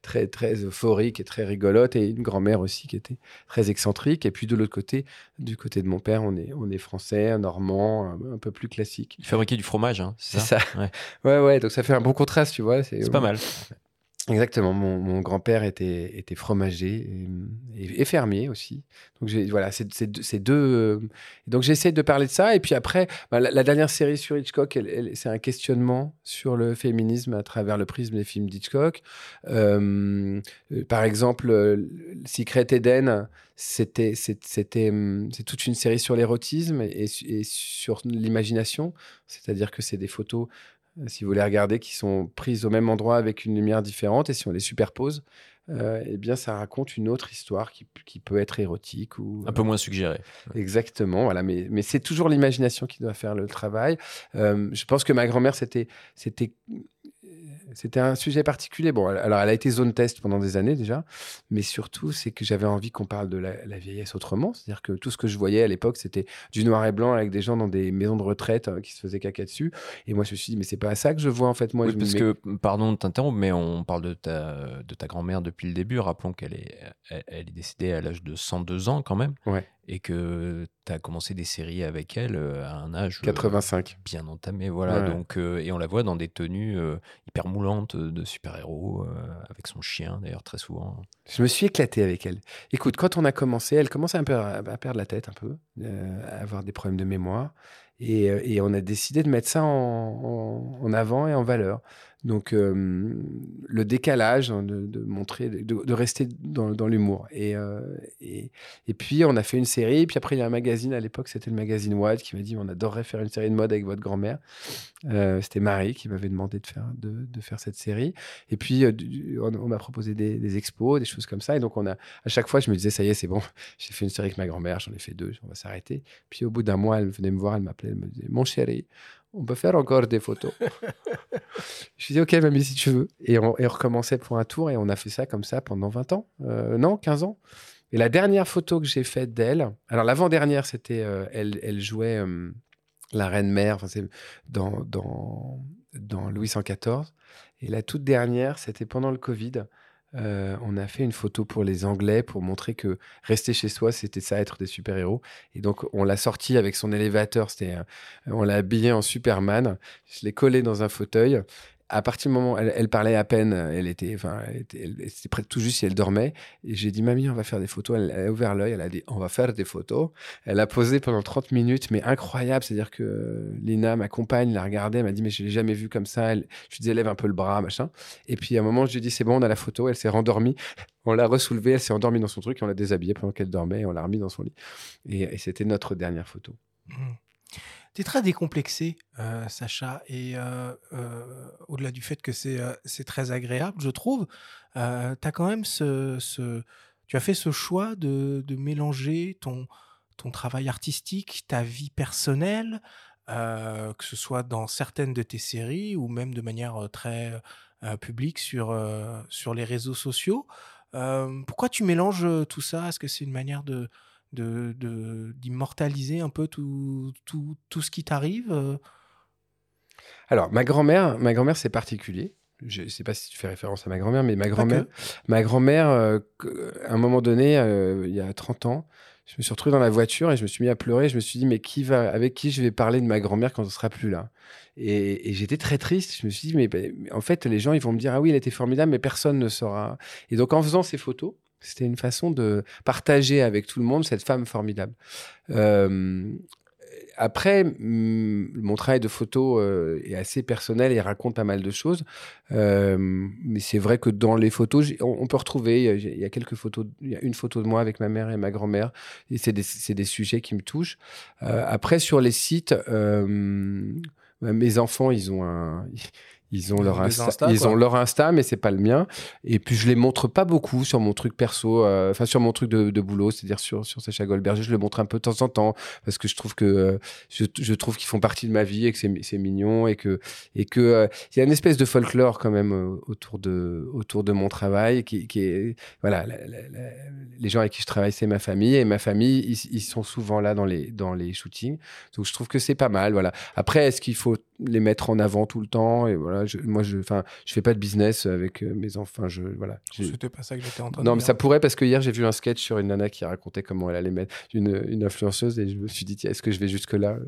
très, très euphorique et très rigolote et une grand-mère aussi qui était très excentrique. Et puis de l'autre côté, du côté de mon père, on est, on est français, normand, un, un peu plus classique. Il fabriquait du fromage, hein, c'est C'est ça, ça. Ouais. Ouais, ouais, donc ça fait un bon contraste, tu vois. C'est pas mal. Exactement. Mon, grand-père était, était fromager et, fermier aussi. Donc voilà, c'est deux. euh, donc j'essaie de parler de ça. Et puis après, bah, la, dernière série sur Hitchcock, c'est un questionnement sur le féminisme à travers le prisme des films d'Hitchcock. Euh, euh, par exemple, euh, Secret Eden, c'était c'est- toute une série sur l'érotisme et, sur l'imagination. C'est-à-dire que c'est des photos si vous les regardez, qui sont prises au même endroit avec une lumière différente, et si on les superpose, euh, eh bien, ça raconte une autre histoire qui, qui peut être érotique ou Un peu moins suggéré. exactement. Voilà, mais, mais c'est toujours l'imagination qui doit faire le travail. Euh, je pense que ma grand-mère, c'était c'était c'était un sujet particulier. Bon, alors elle a été zone test pendant des années déjà, mais surtout c'est que j'avais envie qu'on parle de la, la vieillesse autrement. C'est-à-dire que tout ce que je voyais à l'époque, c'était du noir et blanc avec des gens dans des maisons de retraite euh, qui se faisaient caca dessus. Et moi, je me suis dit, mais c'est pas ça que je vois en fait. Moi, Oui, je me parce que, pardon de t'interrompre, mais on parle de ta, de ta grand-mère depuis le début. Rappelons qu'elle est, elle, elle est décédée à l'âge de 102 ans quand même. Ouais. Et que tu as commencé des séries avec elle euh, à un âge euh, 85. bien entamé. Voilà. Ouais. Donc, euh, et on la voit dans des tenues euh, hyper moulantes de super-héros, euh, avec son chien d'ailleurs, très souvent. Je me suis éclaté avec elle. Écoute, quand on a commencé, elle commençait un peu à, à perdre la tête, un peu, euh, à avoir des problèmes de mémoire. Et, euh, et on a décidé de mettre ça en, en- en avant et en valeur. Donc, euh, le décalage, hein, de, montrer, de, rester dans, l'humour. Et, euh, et, et puis, on a fait une série. Puis après, il y a un magazine, à l'époque, c'était le magazine Wild, qui m'a dit on adorerait faire une série de mode avec votre grand-mère. Euh, c'était Marie qui m'avait demandé de faire, de, faire cette série. Et puis, on m'a proposé des, des expos, des choses comme ça. Et donc, on a, à chaque fois, je me disais, ça y est, c'est bon, [LAUGHS] j'ai fait une série avec ma grand-mère, j'en ai fait deux, on va s'arrêter. Puis, au bout d'un mois, elle venait me voir, elle m'appelait, elle me disait, mon chéri, on peut faire encore des photos. [LAUGHS] je dis, ok, mamie, si tu veux. Et on, et on recommençait pour un tour, et on a fait ça comme ça pendant 20 ans. Euh, non, 15 ans. Et la dernière photo que j'ai faite d'elle, alors l'avant-dernière, c'était, euh, elle, elle jouait euh, la reine mère, enfin, c'est dans, dans, dans Louis XIV. Et la toute dernière, c'était pendant le Covid. Euh, on a fait une photo pour les Anglais pour montrer que rester chez soi, c'était ça, être des super-héros. Et donc, on l'a sorti avec son élévateur. On l'a habillé en Superman. Je l'ai collé dans un fauteuil. À partir du moment où elle, parlait à peine, elle était, enfin, elle était, tout juste si elle dormait. Et j'ai dit, mamie, on va faire des photos. Elle, a ouvert l'œil, elle a dit, on va faire des photos. Elle a posé pendant 30 minutes, mais incroyable. C'est-à-dire que Lina, ma compagne, l'a regardée, elle m'a dit, mais je l'ai jamais vue comme ça. Je lui disais, lève un peu le bras, machin. Et puis à un moment, je lui ai dit, c'est bon, on a la photo. Elle s'est rendormie. On l'a ressoulevée, elle s'est endormie dans son truc et on l'a déshabillée pendant qu'elle dormait et on l'a remis dans son lit. Et, et c'était notre dernière photo. Tu très décomplexé, euh, Sacha, et euh, euh, au-delà du fait que c'est très agréable, je trouve, tu as quand même ce, Tu as fait ce choix de, de mélanger ton, ton travail artistique, ta vie personnelle, que ce soit dans certaines de tes séries ou même de manière très publique sur, sur les réseaux sociaux. Pourquoi tu mélanges tout ça? Est-ce que c'est une manière de de- de- d'immortaliser un peu tout, tout, tout ce qui t'arrive euh? Alors, ma grand-mère, ma grand-mère, c'est particulier. Je ne sais pas si tu fais référence à ma grand-mère, mais ma grand-mère, ma grand-mère, euh, à un moment donné, euh, il y a 30 ans, je me suis retrouvé dans la voiture et je me suis mis à pleurer. Je me suis dit, mais qui va, avec qui je vais parler de ma grand-mère quand on sera plus là? Et, et j'étais très triste. Je me suis dit, mais, ben, en fait, les gens, ils vont me dire, ah oui, elle était formidable, mais personne ne saura. Et donc, en faisant ces photos, c'était une façon de partager avec tout le monde cette femme formidable. Euh, après, hum, mon travail de photo euh, est assez personnel et raconte pas mal de choses. Euh, mais c'est vrai que dans les photos, on, peut retrouver, il y a- quelques photos, il y a une photo de moi avec ma mère et ma grand-mère. Et c'est des, des sujets qui me touchent. Après, sur les sites, bah, mes enfants, ils ont un. Ils ont, Ils leur ont Insta, Insta, ils ont leur Insta, mais c'est pas le mien. Et puis je les montre pas beaucoup sur mon truc perso, euh, enfin sur mon truc de, de boulot, c'est-à-dire sur, sur Sacha Goldberger. Je le montre un peu de temps en temps parce que je trouve que euh, je, je trouve qu'ils font partie de ma vie et que c'est mignon et que et que euh, il y a une espèce de folklore quand même autour de autour de mon travail qui, qui est voilà la- la- la- les gens avec qui je travaille c'est ma famille et ma famille ils, ils sont souvent là dans les dans les shootings donc je trouve que c'est pas mal voilà après est-ce qu'il faut les mettre en avant tout le temps et voilà je, moi je enfin je fais pas de business avec euh, mes enfants je voilà je- C'était pas ça que j'étais en train de non, mais ça pourrait parce que hier j'ai vu un sketch sur une nana qui racontait comment elle allait mettre une, une influenceuse et je me suis dit est-ce que je vais jusque là? [LAUGHS]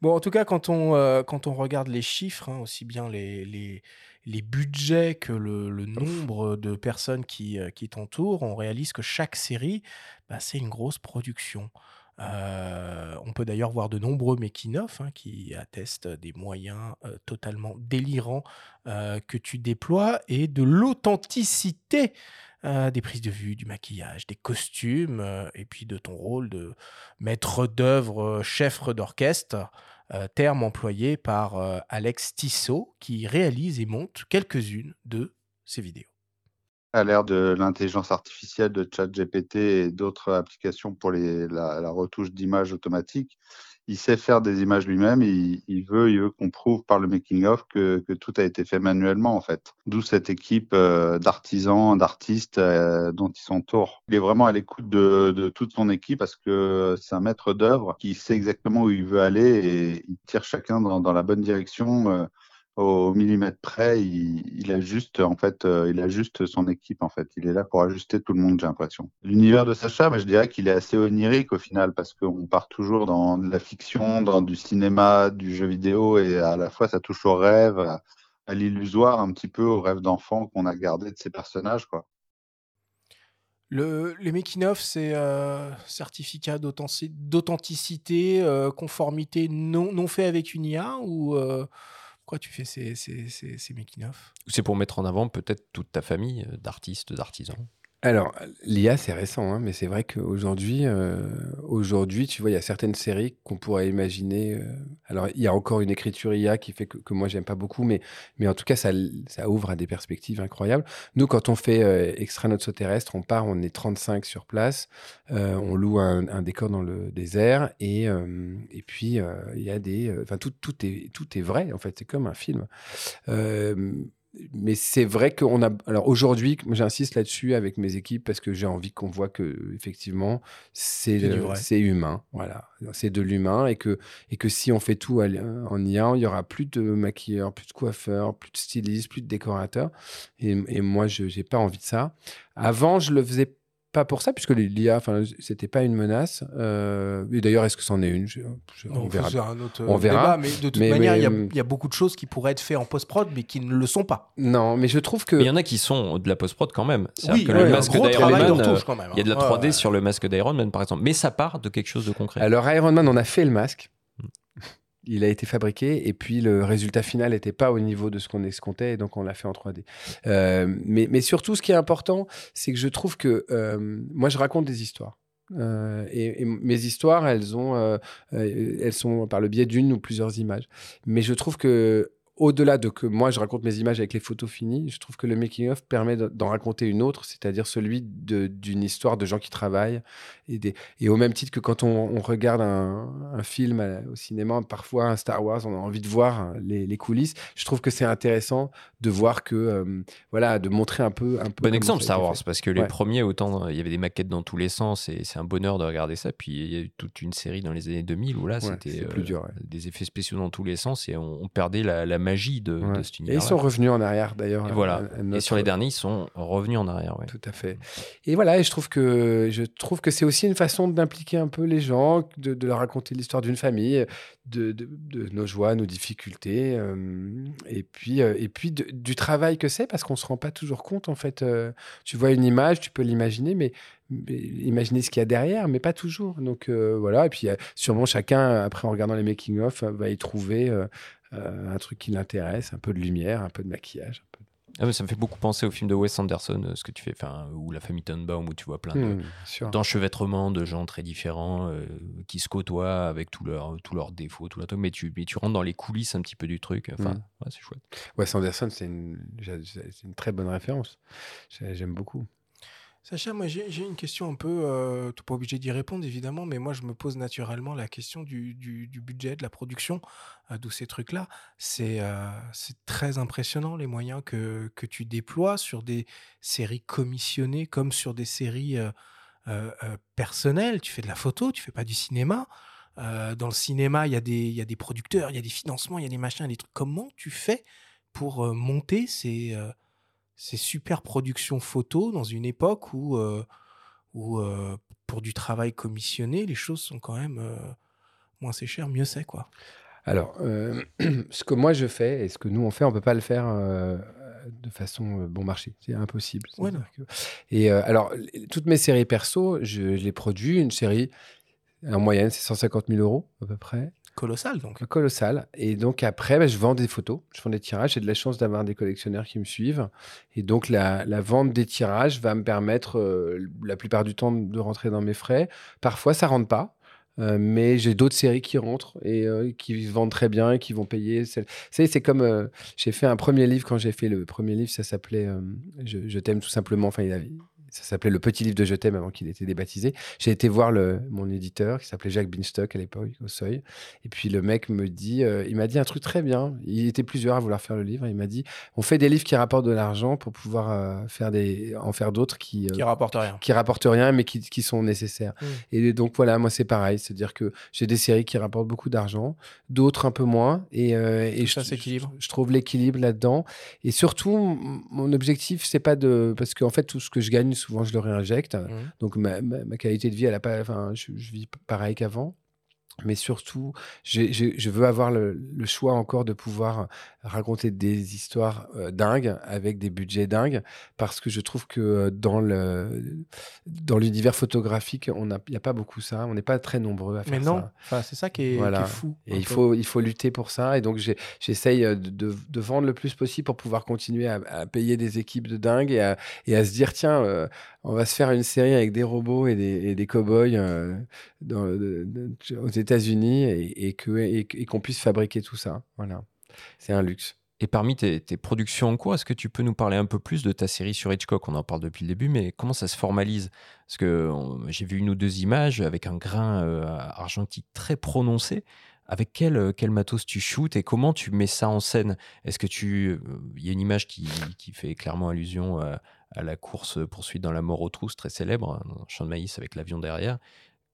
Bon, en tout cas, quand on, euh, quand on regarde les chiffres, hein, aussi bien les, les, les budgets que le, le nombre de personnes qui, euh, qui t'entourent, on réalise que chaque série, bah, c'est une grosse production. Euh, on peut d'ailleurs voir de nombreux making-of hein, qui attestent des moyens euh, totalement délirants euh, que tu déploies et de l'authenticité des prises de vue, du maquillage, des costumes et puis de ton rôle de maître d'œuvre, chef d'orchestre, terme employé par Alex Tissot qui réalise et monte quelques-unes de ces vidéos. À l'ère de l'intelligence artificielle, de ChatGPT et d'autres applications pour les, la, la retouche d'images automatique, il sait faire des images lui-même. Il, il veut, il veut qu'on prouve par le making of que, tout a été fait manuellement en fait. D'où cette équipe euh, d'artisans, d'artistes euh, dont il s'entoure. Il est vraiment à l'écoute de, toute son équipe parce que c'est un maître d'œuvre qui sait exactement où il veut aller et il tire chacun dans, dans la bonne direction. euh, au millimètre près, il, ajuste en fait, euh, son équipe en fait. Il est là pour ajuster tout le monde, j'ai l'impression. L'univers de Sacha, je dirais qu'il est assez onirique au final parce qu'on part toujours dans de la fiction, dans du cinéma, du jeu vidéo et à la fois ça touche au rêve, à, l'illusoire, un petit peu au rêve d'enfant qu'on a gardé de ces personnages quoi. Le, les making-of, c'est certificat d'authentic- d'authenticité, euh, conformité non, non fait avec une IA ou euh, pourquoi tu fais ces, ces, ces, making-of? C'est pour mettre en avant peut-être toute ta famille euh, d'artistes, d'artisans. Alors, l'IA, c'est récent, hein, mais c'est vrai qu'aujourd'hui, euh, aujourd'hui, tu vois, il y a certaines séries qu'on pourrait imaginer. euh, alors, il y a encore une écriture IA qui fait que, que moi, j'aime pas beaucoup, mais, mais en tout cas, ça, ça ouvre à des perspectives incroyables. Nous, quand on fait euh, extra-terrestre, on part, on est 35 sur place, euh, on loue un, un décor dans le désert, et, euh, et puis, euh, il y a des. euh, Enfin, tout, tout, est, tout est vrai, en fait, c'est comme un film. Euh, mais c'est vrai qu'on a. Alors aujourd'hui, j'insiste là-dessus avec mes équipes parce que j'ai envie qu'on voit que effectivement c'est C'est humain, voilà, c'est de l'humain et que et que si on fait tout en IA, il y aura plus de maquilleurs, plus de coiffeurs, plus de stylistes, plus de décorateurs. Et, et moi, je j'ai pas envie de ça. Avant, je le faisais pas pour ça puisque l'IA, enfin, c'était pas une menace. Euh, et d'ailleurs, est-ce que c'en est une? Je- je- On verra. un autre On euh, verra. débat, mais de toute Mais- manière, il y a- mais- il y, a beaucoup de choses qui pourraient être faites en post-prod, mais qui ne le sont pas. Non, mais je trouve que il y en a qui sont de la post-prod quand même. C'est-à-dire Oui, que ouais, le masque d'Iron Man, il y a de la hein. 3D Ouais, sur le masque d'Iron Man par exemple. Mais ça part de quelque chose de concret. Alors Iron Man, on a fait le masque. Il a été fabriqué et puis le résultat final n'était pas au niveau de ce qu'on escomptait et donc on l'a fait en 3D. Euh, mais, surtout, ce qui est important, c'est que je trouve que euh, moi, je raconte des histoires. Euh, et, et mes histoires, elles ont, elles sont par le biais d'une ou plusieurs images. Mais je trouve que au-delà de que moi je raconte mes images avec les photos finies, je trouve que le making of permet de- d'en raconter une autre, c'est-à-dire celui d'une histoire de gens qui travaillent et, des, et au même titre que quand on, on regarde un, un film à- au cinéma, parfois un Star Wars, on a envie de voir hein, les, les coulisses. Je trouve que c'est intéressant de voir que, euh, voilà, de montrer un peu. Un peu Bon exemple Star Wars, fait. parce que les Ouais. premiers, autant euh, il y avait des maquettes dans tous les sens et c'est un bonheur de regarder ça. Puis il y a eu toute une série dans les années 2000 où là Ouais, c'était euh, dur, ouais. des effets spéciaux dans tous les sens et on, on perdait la, la magie de, Ouais. de cet Et univers. ils sont revenus en arrière d'ailleurs. Et voilà. à- à Et sur les derniers, ils sont revenus en arrière. ouais. Tout à fait. Et voilà, et je trouve que je trouve que c'est aussi une façon d'impliquer un peu les gens, de, de leur raconter l'histoire d'une famille, de, nos joies, nos difficultés, euh, et puis euh, et puis du travail que c'est, parce qu'on se rend pas toujours compte en fait. euh, tu vois une image, tu peux l'imaginer, mais, imaginer ce qu'il y a derrière, mais pas toujours. Donc euh, voilà, et puis sûrement chacun après en regardant les making of va y trouver euh, un truc qui l'intéresse, un peu de lumière, un peu de maquillage. un peu Ah, mais ça me fait beaucoup penser au film de Wes Anderson, euh, ce que tu fais, enfin, ou la famille Tannenbaum, où tu vois plein de- de, Hmm, d'enchevêtrements de gens très différents euh, qui se côtoient avec tous leurs tous leurs défauts, tout leur truc, mais tu, mais tu rentres dans les coulisses un petit peu du truc. Enfin, Mm. ouais, c'est chouette. Wes Anderson, c'est une, une très bonne référence. J'ai- J'aime beaucoup. Sacha, moi j'ai une question un peu, euh, tu n'es pas obligé d'y répondre évidemment, mais moi je me pose naturellement la question du, du- budget, de la production, euh, de ces trucs-là. C'est euh, c'est très impressionnant les moyens que, que tu déploies sur des séries commissionnées comme sur des séries euh, euh, personnelles. Tu fais de la photo, tu fais pas du cinéma. Dans le cinéma, il y, a des- y a des producteurs, il y a des financements, il y a des machins, des trucs. Comment tu fais pour monter ces, ces super productions photos dans une époque où, euh, où euh, pour du travail commissionné, les choses sont quand même euh, moins c'est cher, mieux c'est quoi. Alors, [CLEARS THROAT] ce que moi je fais et ce que nous on fait, on peut pas le faire de façon bon marché. C'est impossible. Ouais, C'est-à-dire que- Et euh, alors, toutes mes séries perso, je, je les produis. Une série, en moyenne, c'est 150 000 euros à peu près. Colossal donc. Colossal. Et donc après, bah, je vends des photos, je vends des tirages. J'ai de la chance d'avoir des collectionneurs qui me suivent. Et donc la, vente des tirages va me permettre euh, la plupart du temps de rentrer dans mes frais. Parfois, ça rentre pas. Euh, mais j'ai d'autres séries qui rentrent et euh, qui vendent très bien et qui vont payer. C'est comme euh, j'ai fait un premier livre quand j'ai fait le premier livre, ça s'appelait je, Je t'aime tout simplement. Enfin, il avait- ça s'appelait le petit livre de Je t'aime avant qu'il ait été débaptisé. J'ai été voir le, mon éditeur qui s'appelait Jacques Binstock à l'époque au Seuil. Et puis le mec me dit, euh, il m'a dit un truc très bien. Il était plusieurs à vouloir faire le livre. Il m'a dit, on fait des livres qui rapportent de l'argent pour pouvoir euh, faire des, en faire d'autres qui, euh, Qui rapporte rien. qui rapportent rien mais qui, qui sont nécessaires. Mm. Et donc voilà, moi c'est pareil, c'est-à-dire que j'ai des séries qui rapportent beaucoup d'argent, d'autres un peu moins, et, et ça s'équilibre. je, je trouve l'équilibre là-dedans. Et surtout, mon objectif c'est pas de, parce qu'en fait tout ce que je gagne souvent je le réinjecte, Mhm. donc ma, ma- ma qualité de vie elle a pas, enfin je, je vis pareil qu'avant. Mais surtout, je veux avoir le, le choix encore de pouvoir raconter des histoires euh, dingues avec des budgets dingues parce que je trouve que euh, dans le dans l'univers photographique, on il y a pas beaucoup ça, on n'est pas très nombreux à faire Mais non, ça. enfin, c'est ça qui est, Voilà. qui est fou. Et il faut, il faut lutter pour ça. Et donc, j'essaye de, de- de vendre le plus possible pour pouvoir continuer à, à payer des équipes de dingue et à, et à se dire tiens, euh, on va se faire une série avec des robots et des, et cow-boys euh, aux États-Unis et, qu'on puisse fabriquer tout ça. Voilà. C'est un luxe. Et parmi tes, productions en cours, est-ce que tu peux nous parler un peu plus de ta série sur Hitchcock? On en parle depuis le début, mais comment ça se formalise? Parce que j'ai vu une ou deux images avec un grain euh, argentique très prononcé. Avec quel, euh, matos tu shootes et comment tu mets ça en scène? Est-ce que tu. euh, Il y a une image qui, fait clairement allusion à la course poursuite dans la mort aux trousses, très célèbre, un champ de maïs avec l'avion derrière.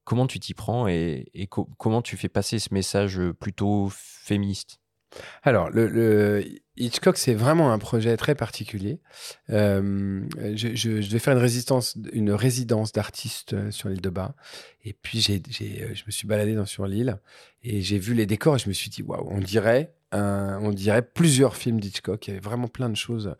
Comment tu t'y prends et, et co- comment tu fais passer ce message plutôt féministe? Alors, le, Hitchcock, c'est vraiment un projet très particulier. Euh, je, je- devais faire une, résidence d'artistes euh, sur l'île de Bas. Et puis, euh, je me suis baladé sur l'île et j'ai vu les décors et je me suis dit, waouh, on dirait, un- on dirait plusieurs films d'Hitchcock. Il y avait vraiment plein de choses.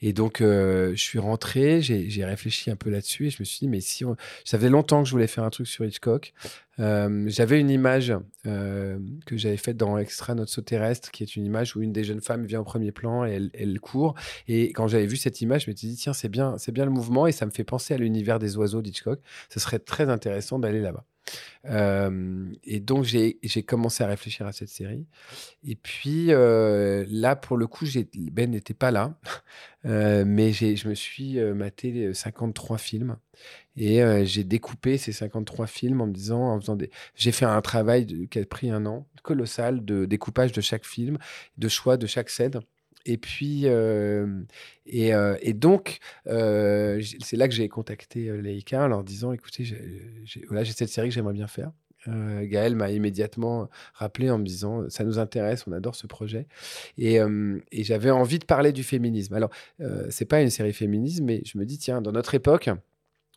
Et donc, euh, je suis rentré, j'ai, réfléchi un peu là-dessus et je me suis dit, mais si on... ça longtemps que je voulais faire un truc sur Hitchcock. Euh, j'avais une image euh, que j'avais faite dans Extra Notre saut terrestre, qui est une image où une des jeunes femmes vient au premier plan et elle, court. Et quand j'avais vu cette image, je m'étais dit, tiens, c'est bien, c'est bien le mouvement et ça me fait penser à l'univers des oiseaux d'Hitchcock. Ce serait très intéressant d'aller là-bas. Et donc, j'ai commencé à réfléchir à cette série. Et puis, là, pour le coup, Ben n'était pas là. [LAUGHS] Mais je me suis maté 53 films. Et j'ai découpé ces 53 films en me disant, en faisant des... J'ai fait un travail qui a pris un an, colossal, de découpage de chaque film, de choix de chaque scène. Et puis, et, donc, c'est là que j'ai contacté Leica en leur disant, écoutez, j'ai cette série que j'aimerais bien faire. Euh, Gaël m'a immédiatement rappelé en me disant, ça nous intéresse, on adore ce projet. Et, j'avais envie de parler du féminisme. Alors, euh, c'est pas une série féministe, mais je me dis, tiens, dans notre époque,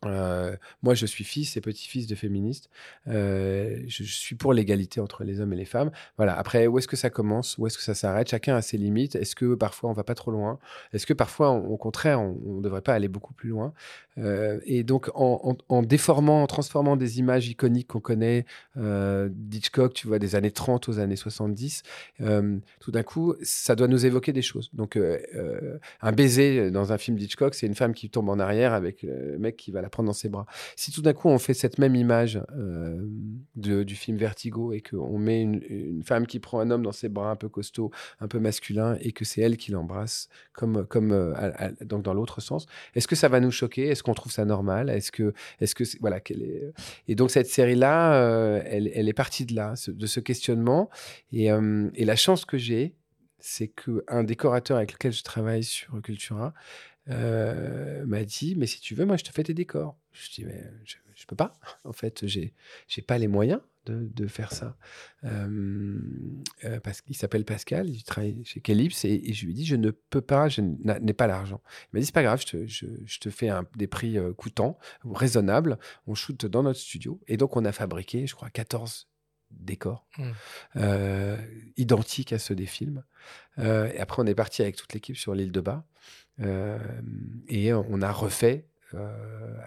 moi, je suis fils et petit-fils de féministes. Je, suis pour l'égalité entre les hommes et les femmes. Voilà. Après, où est-ce que ça commence? Où est-ce que ça s'arrête? Chacun a ses limites. Est-ce que parfois on va pas trop loin? Est-ce que parfois, au contraire, on ne devrait pas aller beaucoup plus loin? Et donc, en, en- déformant, en transformant des images iconiques qu'on connaît d'Hitchcock, tu vois, des années 30 aux années 70, euh, tout d'un coup, ça doit nous évoquer des choses. Donc, un baiser dans un film d'Hitchcock, c'est une femme qui tombe en arrière avec le mec qui va la prendre dans ses bras. Si tout d'un coup on fait cette même image euh, de- du film Vertigo et qu'on met une, femme qui prend un homme dans ses bras un peu costaud, un peu masculin, et que c'est elle qui l'embrasse, comme, comme euh, donc dans l'autre sens, est-ce que ça va nous choquer? Est-ce qu'on trouve ça normal? Est-ce que, est-ce que voilà, quelle est... Et donc cette série-là, euh, elle, elle est partie de là, de ce questionnement. Et, et la chance que j'ai, c'est qu'un décorateur avec lequel je travaille sur Cultura euh, m'a dit Mais si tu veux, moi, je te fais tes décors. Je dis Mais je, je peux pas. [LAUGHS] En fait, j'ai j'ai pas les moyens de, de faire ça. Euh, euh, parce qu'il s'appelle Pascal, il travaille chez Calypse, et, je lui dis Je ne peux pas, je n'a- n'ai pas l'argent. Il m'a dit C'est pas grave, je te, je, te fais des prix euh, coûtants, raisonnables. On shoot dans notre studio. Et donc, on a fabriqué, je crois, 14 décors Mm. euh, identiques à ceux des films. Euh, et après, on est parti avec toute l'équipe sur l'île de Bas euh, et on a refait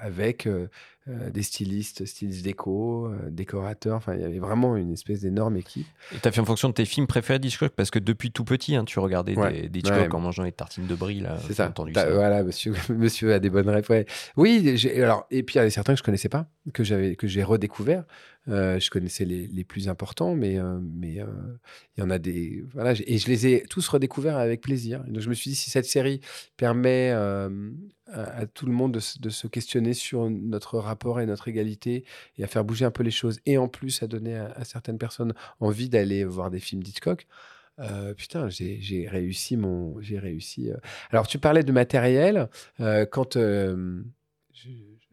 avec euh, euh, des stylistes, stylistes déco, euh, décorateurs. Enfin, il y avait vraiment une espèce d'énorme équipe. Et t'as fait en fonction de tes films préférés d'Hitchcock parce que depuis tout petit, hein, tu regardais Ouais. des, des Hitchcock Ouais. en mangeant les tartines de brie là. C'est j'ai ça. Entendu ça. Voilà, monsieur, [LAUGHS] monsieur a des bonnes réponses. ouais. Oui, alors et puis il y en a certains que je connaissais pas, que j'ai redécouvert. Euh, je connaissais les, les plus importants, mais euh, mais euh, il y en a des voilà, et je les ai tous redécouverts avec plaisir. Et donc je me suis dit si cette série permet euh, à, à tout le monde de, se- de se questionner sur notre rapport et notre égalité et à faire bouger un peu les choses, et en plus à donner à, à certaines personnes envie d'aller voir des films d'Hitchcock. Euh, putain, j'ai réussi mon, j'ai réussi. euh. Alors tu parlais de matériel euh, quand euh,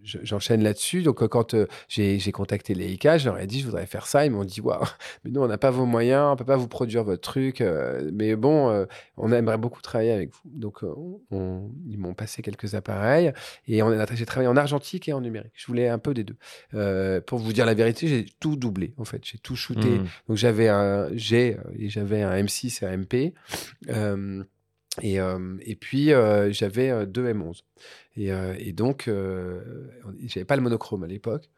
j'enchaîne là-dessus. Donc euh, quand euh, j'ai contacté les ICA, je leur ai dit je voudrais faire ça. Ils m'ont dit waouh, [LAUGHS] mais nous on n'a pas vos moyens, on peut pas vous produire votre truc. euh, mais bon, euh, on aimerait beaucoup travailler avec vous. Donc on- ils m'ont passé quelques appareils et j'ai travaillé en argentique et en numérique. Je voulais un peu des deux. Pour vous dire la vérité, j'ai tout doublé en fait. J'ai tout shooté. Mm. Donc j'avais un euh, et j'avais un M6 et un MP. Et, et puis j'avais deux M11. Et, euh, et donc j'avais pas le monochrome à l'époque.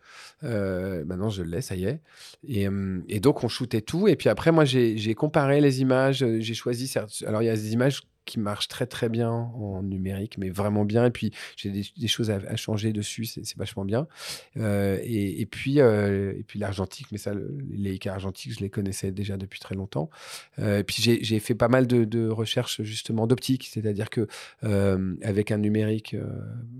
Maintenant je l'ai, ça y est. Et, et donc on shootait tout. Et puis après moi j'ai comparé les images. J'ai choisi. Alors il y a des images qui marchent très très bien en numérique, mais vraiment bien. Et puis j'ai des, des choses à, à changer dessus, c'est vachement bien. Euh, et, et puis euh, et puis l'argentique, mais ça, le- les IK argentiques, je les connaissais déjà depuis très longtemps. Euh, et puis j'ai fait pas mal de, de recherches justement d'optique, c'est-à-dire que avec un numérique,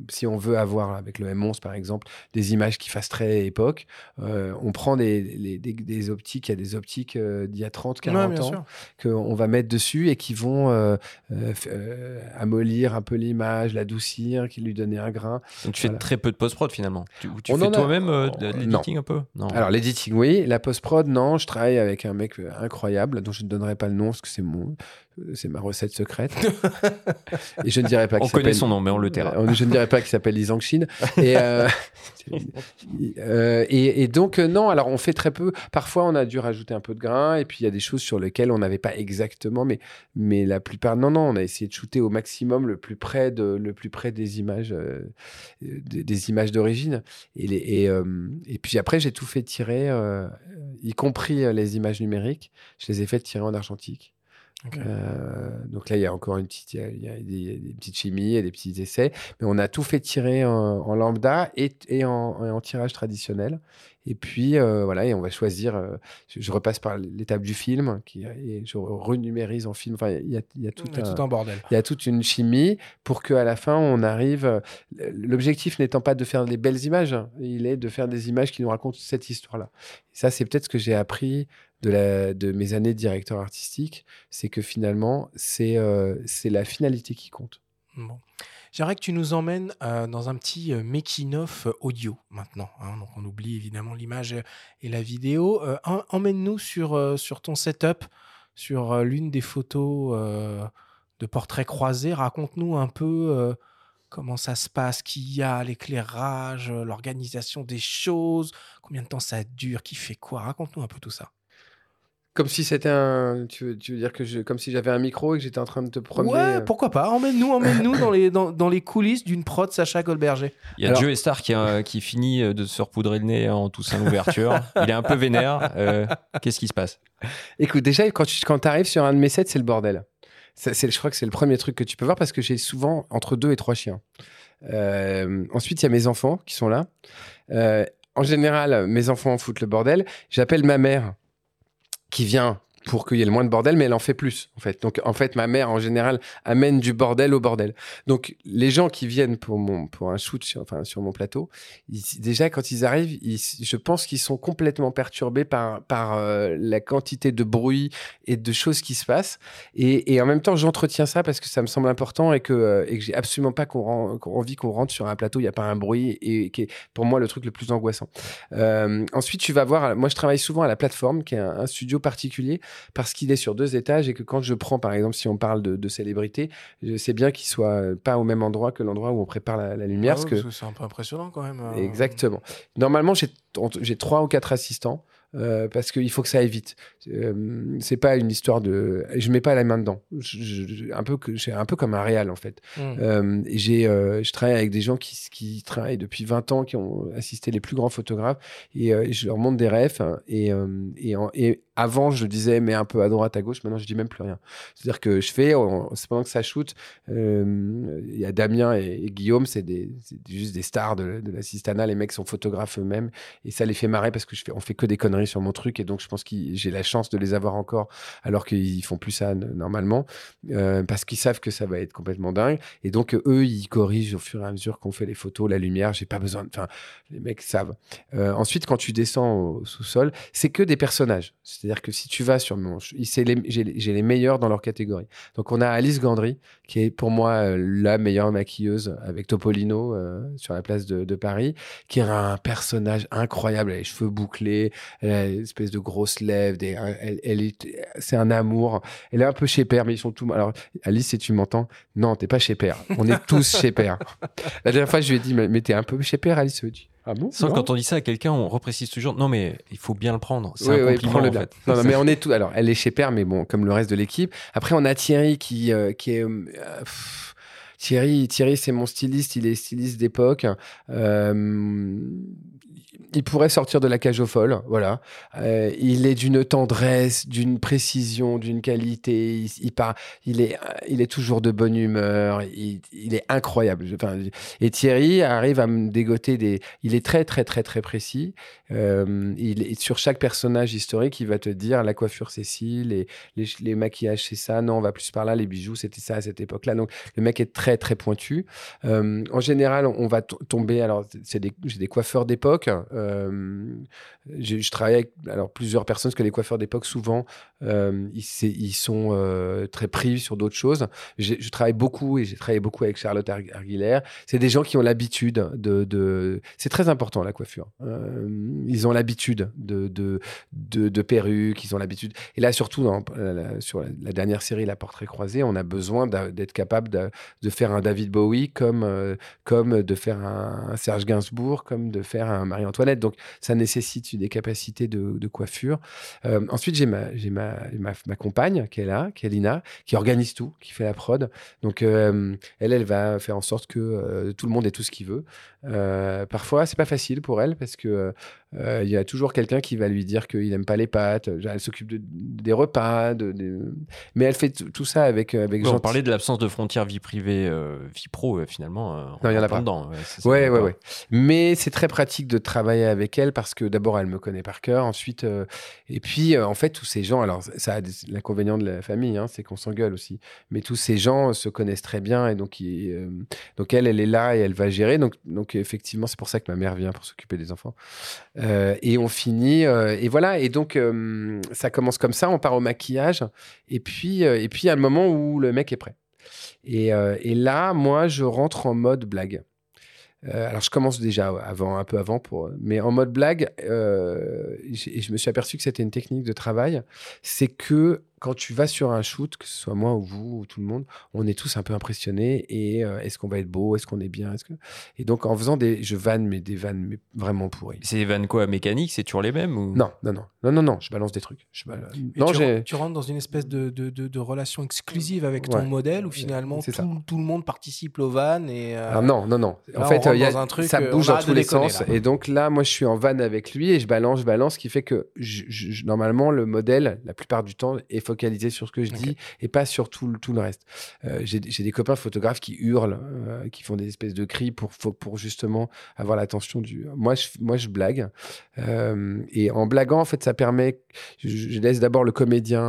si on veut avoir avec le M11 par exemple des images qui fassent très époque, on prend des, les- des, des optiques, il y a des optiques d'il y a 30, 40 Ouais, ans qu'on va mettre dessus et qui vont euh, euh, amollir un peu l'image, l'adoucir, qui lui donner un grain. Donc tu fais très peu de post-prod finalement. Tu, tu fais toi-même euh, l'editing un peu? Non. Alors l'editing, oui. La post-prod, non. Je travaille avec un mec euh, incroyable dont je ne donnerai pas le nom parce que c'est mon, c'est ma recette secrète. [LAUGHS] et je ne dirais pas. on connaît son nom, mais on le taira. Euh, Je ne dirais pas qu'il s'appelle Li Zhangxin. Et, euh, [LAUGHS] euh, et, et donc, non, alors on fait très peu. Parfois, on a dû rajouter un peu de grain. Et puis, il y a des choses sur lesquelles on n'avait pas exactement. Mais, mais la plupart, non, non, on a essayé de shooter au maximum le plus près, de, le plus près des images, euh, des, des images d'origine. Et, les- et, euh, et puis après, j'ai tout fait tirer, y compris les images numériques. Je les ai fait tirer en argentique. Euh, donc là, il y a encore une petite, il y a, des, petites chimies et des petits essais, mais on a tout fait tirer en, lambda et en tirage traditionnel. Et puis euh, voilà, et on va choisir. euh, je, je repasse par l'étape du film, qui, et je renumérise en film. Enfin, il y a, il y a tout, Il y a un, tout un bordel. il y a toute une chimie pour qu'à la fin, on arrive. euh, L'objectif n'étant pas de faire des belles images, hein, il est de faire des images qui nous racontent cette histoire-là. Ça, c'est peut-être ce que j'ai appris de, la, de mes années de directeur artistique, c'est que finalement, c'est euh, c'est la finalité qui compte. Bon. J'aimerais que tu nous emmènes euh, dans un petit euh, making-of euh, audio maintenant. hein. Donc on oublie évidemment l'image et la vidéo. Em- Emmène-nous sur, sur ton setup, sur l'une des photos de portraits croisés. Raconte-nous un peu comment ça se passe, qu'il y a, l'éclairage, l'organisation des choses, combien de temps ça dure, qui fait quoi. Raconte-nous un peu tout ça. Comme si c'était un. Tu veux, tu veux dire que je, comme si j'avais un micro et que j'étais en train de te promener. Ouais, euh, pourquoi pas. Emmène-nous emmène-nous dans, les, dans, dans les coulisses d'une prod Sacha Goldberger. Il y a Alors- Joe Star qui, euh, qui finit euh, de se repoudrer le nez en toussant l'ouverture. Il est un peu vénère. Euh, Qu'est-ce qui se passe? Écoute, déjà, quand tu quand arrives sur un de mes sets, c'est le bordel. Ça, je crois que c'est le premier truc que tu peux voir parce que j'ai souvent entre deux et trois chiens. Euh, ensuite, il y a mes enfants qui sont là. Euh, en général, mes enfants foutent le bordel. J'appelle ma mère qui vient pour qu'il y ait le moins de bordel, mais elle en fait plus, en fait. Donc, en fait, ma mère, en général, amène du bordel au bordel. Donc, les gens qui viennent pour, mon, pour un shoot sur, enfin, sur mon plateau, déjà, quand ils arrivent, je pense qu'ils sont complètement perturbés par, par euh, la quantité de bruit et de choses qui se passent. Et, en même temps, j'entretiens ça parce que ça me semble important et que, euh, et que j'ai absolument pas qu'on qu'on envie qu'on rentre sur un plateau, il n'y a pas un bruit et qui est pour moi le truc le plus angoissant. Euh, ensuite, tu vas voir, moi je travaille souvent à la plateforme, qui est un studio particulier, parce qu'il est sur deux étages et que quand je prends, par exemple, si on parle de, de célébrité, je sais bien qu'il soit pas au même endroit que l'endroit où on prépare la, la lumière. Ah parce que parce que c'est un peu impressionnant quand même. euh. Exactement. Normalement, j'ai trois ou quatre assistants euh, parce qu'il faut que ça aille vite. Euh, c'est pas une histoire de. Je mets pas la main dedans. Je, je- un peu que un peu comme un réal en fait. Mm. Euh, et j'ai, euh, je travaille avec des gens qui, qui travaillent depuis 20 ans, qui ont assisté les plus grands photographes, et euh, je leur montre des refs. hein, Et, euh, et, en- et avant, je disais, mais un peu à droite, à gauche. Maintenant, je dis même plus rien. C'est-à-dire que je fais, c'est pendant que ça shoot. euh, Il y a Damien et, Guillaume, c'est c'est juste des stars de, de la Sistana. Les mecs sont photographes eux-mêmes, et ça les fait marrer parce que je fais, on fait que des conneries sur mon truc, et donc je pense que j'ai la chance de les avoir encore, alors qu'ils font plus ça normalement, euh, parce qu'ils savent que ça va être complètement dingue. Et donc, eux, ils corrigent au fur et à mesure qu'on fait les photos, la lumière. J'ai pas besoin. Enfin, les mecs savent. Euh, ensuite, quand tu descends au sous-sol, c'est que des personnages. C'est-à-dire que si tu vas sur mon. J'ai les, meilleurs dans leur catégorie. Donc, on a Alice Gandry, qui est pour moi euh, la meilleure maquilleuse avec Topolino euh, sur la place de, de Paris, qui a un personnage incroyable. Elle a les cheveux bouclés, elle a une espèce de grosses lèvres. Des, elle, elle est, c'est un amour. Elle est un peu chez Père, mais ils sont tous. Alors, Alice, si tu m'entends, non, t'es pas chez Père. On est tous chez Père. [LAUGHS] La dernière fois, je lui ai dit, mais, mais t'es un peu chez Père, Alice. Ah bon Sans quand on dit ça à quelqu'un, on reprécise toujours. Non, mais il faut bien le prendre. C'est Oui, un oui, compliment en bien. fait. Non, non, mais on est tous. Alors, elle est chez Père, mais bon, comme le reste de l'équipe. Après, on a Thierry qui, euh, qui est. euh, pff, Thierry, Thierry, c'est mon styliste. Il est styliste d'époque. Euh, il pourrait sortir de la cage aux folles, voilà. Euh, il est d'une tendresse, d'une précision, d'une qualité. Il, il, est, il est toujours de bonne humeur. Il, est incroyable. Et Thierry arrive à me dégoter des. Il est très, très, très, très précis. Euh, il sur chaque personnage historique, il va te dire la coiffure c'est ci, les, les, les maquillages c'est ça, non, on va plus par là, les bijoux c'était ça à cette époque-là. Donc le mec est très très pointu. Euh, en général, on va tomber. Alors c'est j'ai des coiffeurs d'époque. Je travaille avec alors plusieurs personnes parce que les coiffeurs d'époque souvent ils, sont très pris sur d'autres choses. Je travaille beaucoup et j'ai travaillé beaucoup avec Charlotte Arguillère. C'est des gens qui ont l'habitude de, c'est très important la coiffure. Euh, ils ont l'habitude de, perruques, ils ont l'habitude. Et là, surtout sur la, dernière série, La Portrait croisé, on a besoin d'être capable de, de, faire un David Bowie comme, euh, comme de faire un, un, Serge Gainsbourg, comme de faire un Marie-Antoinette. Donc, ça nécessite des capacités de, coiffure. Euh, ensuite, j'ai ma, compagne qui est là, qui est Lina, qui organise tout, qui fait la prod. Donc, euh, elle, elle va faire en sorte que euh, tout le monde ait tout ce qu'il veut. Euh, parfois, c'est pas facile pour elle parce que euh, il y a toujours quelqu'un qui va lui dire qu'il n'aime pas les pâtes. Elle s'occupe de, des repas, de, de... mais elle fait tout ça avec avec. Ouais, on parlait de l'absence de frontières vie privée, euh, vie pro. finalement, euh, non, il y en a pas. Dedans. Ouais, ouais, ouais, ouais. Mais c'est très pratique de travailler avec elle parce que d'abord elle me connaît par cœur. Ensuite, euh, et puis en fait tous ces gens, alors ça a l'inconvénient de la famille, hein, c'est qu'on s'engueule aussi. Mais tous ces gens se connaissent très bien et donc euh, donc elle, elle est là et elle va gérer. Donc donc effectivement c'est pour ça que ma mère vient pour s'occuper des enfants. Euh, et on finit euh, et voilà. Et donc euh, ça commence comme ça on part au maquillage. Et puis et puis il y a le moment où le mec est prêt. Et, là moi je rentre en mode blague. Alors je commence déjà avant un peu avant pour mais en mode blague et je me suis aperçu que c'était une technique de travail. C'est que quand tu vas sur un shoot, que ce soit moi ou vous ou tout le monde, on est tous un peu impressionnés. Et euh, est-ce qu'on va être beau Est-ce qu'on est bien est-ce que... Et donc, en faisant des. Je vanne, mais des vannes mais vraiment pourries. C'est des vannes quoi Mécaniques C'est toujours les mêmes ou... Non, non, non. Non, non, non. Je balance des trucs. Je balance... non, tu, tu, rentres dans une espèce de, de, de, de relation exclusive avec ton ouais. modèle où finalement tout, tout, le monde participe au van. Et, euh... ah, non, non, non. Là, en fait, y a, un truc, ça bouge dans tous les déconner, sens. Là. Et donc là, moi, je suis en van avec lui et je balance, je balance, ce qui fait que je, je, normalement, le modèle, la plupart du temps, est focalisé sur ce que je dis et pas sur tout, tout le reste. Euh, J'ai des copains photographes qui hurlent, euh, qui font des espèces de cris pour, pour justement avoir l'attention du. Moi, je, moi, je blague. Euh, et en blaguant, en fait, ça permet. Je, je laisse d'abord le comédien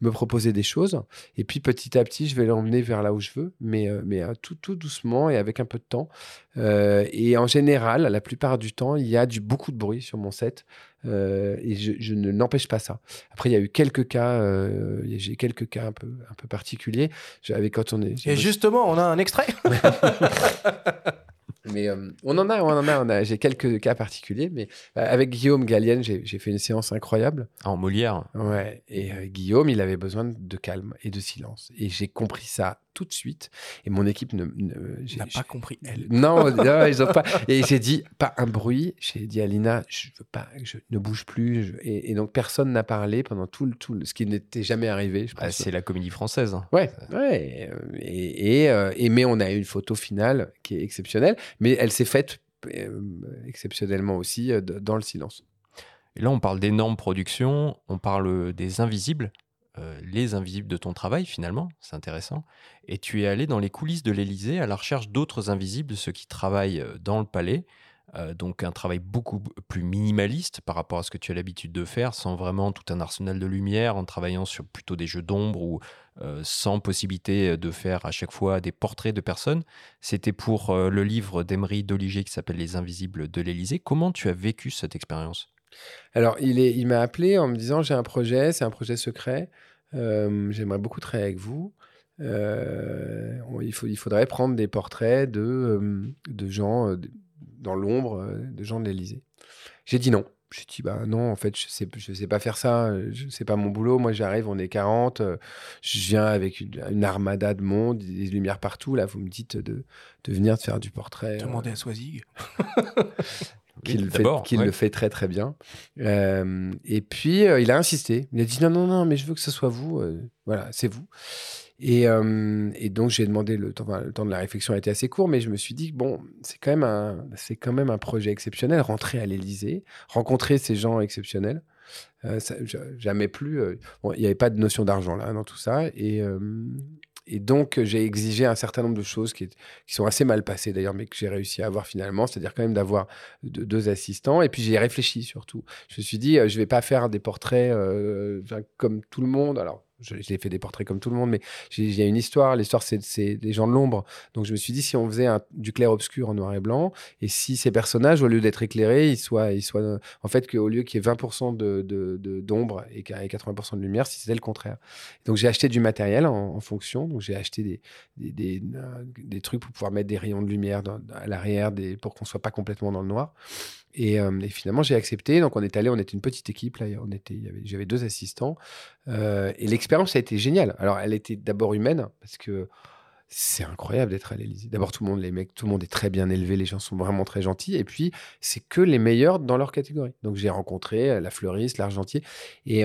me proposer des choses. Et puis, petit à petit, je vais l'emmener vers là où je veux, mais, mais tout, tout doucement et avec un peu de temps. Et en général, la plupart du temps, il y a du, beaucoup de bruit sur mon set. Euh, et je, je ne n'empêche pas ça. Après, il y a eu quelques cas, euh, j'ai quelques cas un peu, un peu particuliers. J'avais quand on est. Et justement, on a un extrait. [LAUGHS] [LAUGHS] mais euh, on en a, on en a, on a. J'ai quelques cas particuliers, mais euh, avec Guillaume Gallienne, j'ai fait une séance incroyable. Ah, en Molière. Ouais. Et euh, Guillaume, il avait besoin de calme et de silence. Et j'ai compris ça tout de suite. Et mon équipe ne, n'a pas compris. Elle. [LAUGHS] Non, non, ils ont pas. Et j'ai dit pas un bruit. J'ai dit à Lina, je veux pas, je ne bouge plus. Et, donc personne n'a parlé pendant tout le tout, ce qui n'était jamais arrivé. Je ah, pense. c'est la comédie française. hein. Ouais, ouais. Et, et, euh, et- mais on a eu une photo finale qui est exceptionnelle, mais elle s'est faite euh, exceptionnellement aussi euh, dans le silence. Et là, on parle d'énormes productions, on parle des invisibles, euh, les invisibles de ton travail finalement, c'est intéressant. Et tu es allé dans les coulisses de l'Élysée à la recherche d'autres invisibles, ceux qui travaillent euh, dans le palais. Euh, donc un travail beaucoup plus minimaliste par rapport à ce que tu as l'habitude de faire, sans vraiment tout un arsenal de lumière, en travaillant sur plutôt des jeux d'ombre ou sans possibilité de faire à chaque fois des portraits de personnes. C'était pour le livre d'Emery Doliger qui s'appelle Les Invisibles de l'Élysée. Comment tu as vécu cette expérience? Alors, il m'a appelé en me disant j'ai un projet, c'est un projet secret. Euh, J'aimerais beaucoup travailler avec vous. Euh, il, faut, il faudrait prendre des portraits de, euh, de gens euh, dans l'ombre, euh, de gens de l'Élysée. J'ai dit non. J'ai dit bah non, en fait, je sais, je sais pas faire ça. euh, Je sais pas mon boulot. Moi, j'arrive, on est 40. euh, je viens avec une, une armada de monde, des lumières partout. Là, vous me dites de, de venir de faire du portrait. euh, Demandez à Swazig. [LAUGHS] qui, le, fait, D'abord, qui ouais. le fait très très bien. Euh, et puis euh, il a insisté. Il a dit non non non, mais je veux que ce soit vous. euh, voilà, c'est vous. Et, et donc j'ai demandé le temps. enfin, le temps de la réflexion a été assez court, mais je me suis dit bon, c'est quand même un, c'est quand même un projet exceptionnel. Rentrer à l'Élysée, rencontrer ces gens exceptionnels. Ça- jamais plus. bon, il n'y avait pas de notion d'argent là dans tout ça. Et, et donc, euh, j'ai exigé un certain nombre de choses qui, sont assez mal passées d'ailleurs, mais que j'ai réussi à avoir finalement. C'est-à-dire quand même d'avoir de- deux assistants. Et puis, j'ai réfléchi surtout. Je me suis dit, euh, je vais pas faire des portraits euh, comme tout le monde. Alors, j'ai fait des portraits comme tout le monde, mais il y a une histoire. L'histoire, c'est des gens de l'ombre. Donc, je me suis dit, si on faisait du clair-obscur en noir et blanc, et si ces personnages, au lieu d'être éclairés, ils soient, ils soient en fait, qu'au lieu qu'il y ait 20% de- de- de- d'ombre et qu'il y ait 80% de lumière, si c'était le contraire. Donc, j'ai acheté du matériel en, fonction. Donc, j'ai acheté des, des, euh, des trucs pour pouvoir mettre des rayons de lumière à l'arrière pour qu'on soit pas complètement dans le noir. Et, finalement, j'ai accepté. Donc, on est allé, on était une petite équipe. Là, on était, j'avais deux assistants. Et l'expérience a été géniale. Alors, elle était d'abord humaine parce que c'est incroyable d'être à l'Élysée. D'abord, tout le monde, les mecs, tout le monde est très bien élevé. Les gens sont vraiment très gentils. Et puis, c'est que les meilleurs dans leur catégorie. Donc, j'ai rencontré la fleuriste, l'argentier. Et.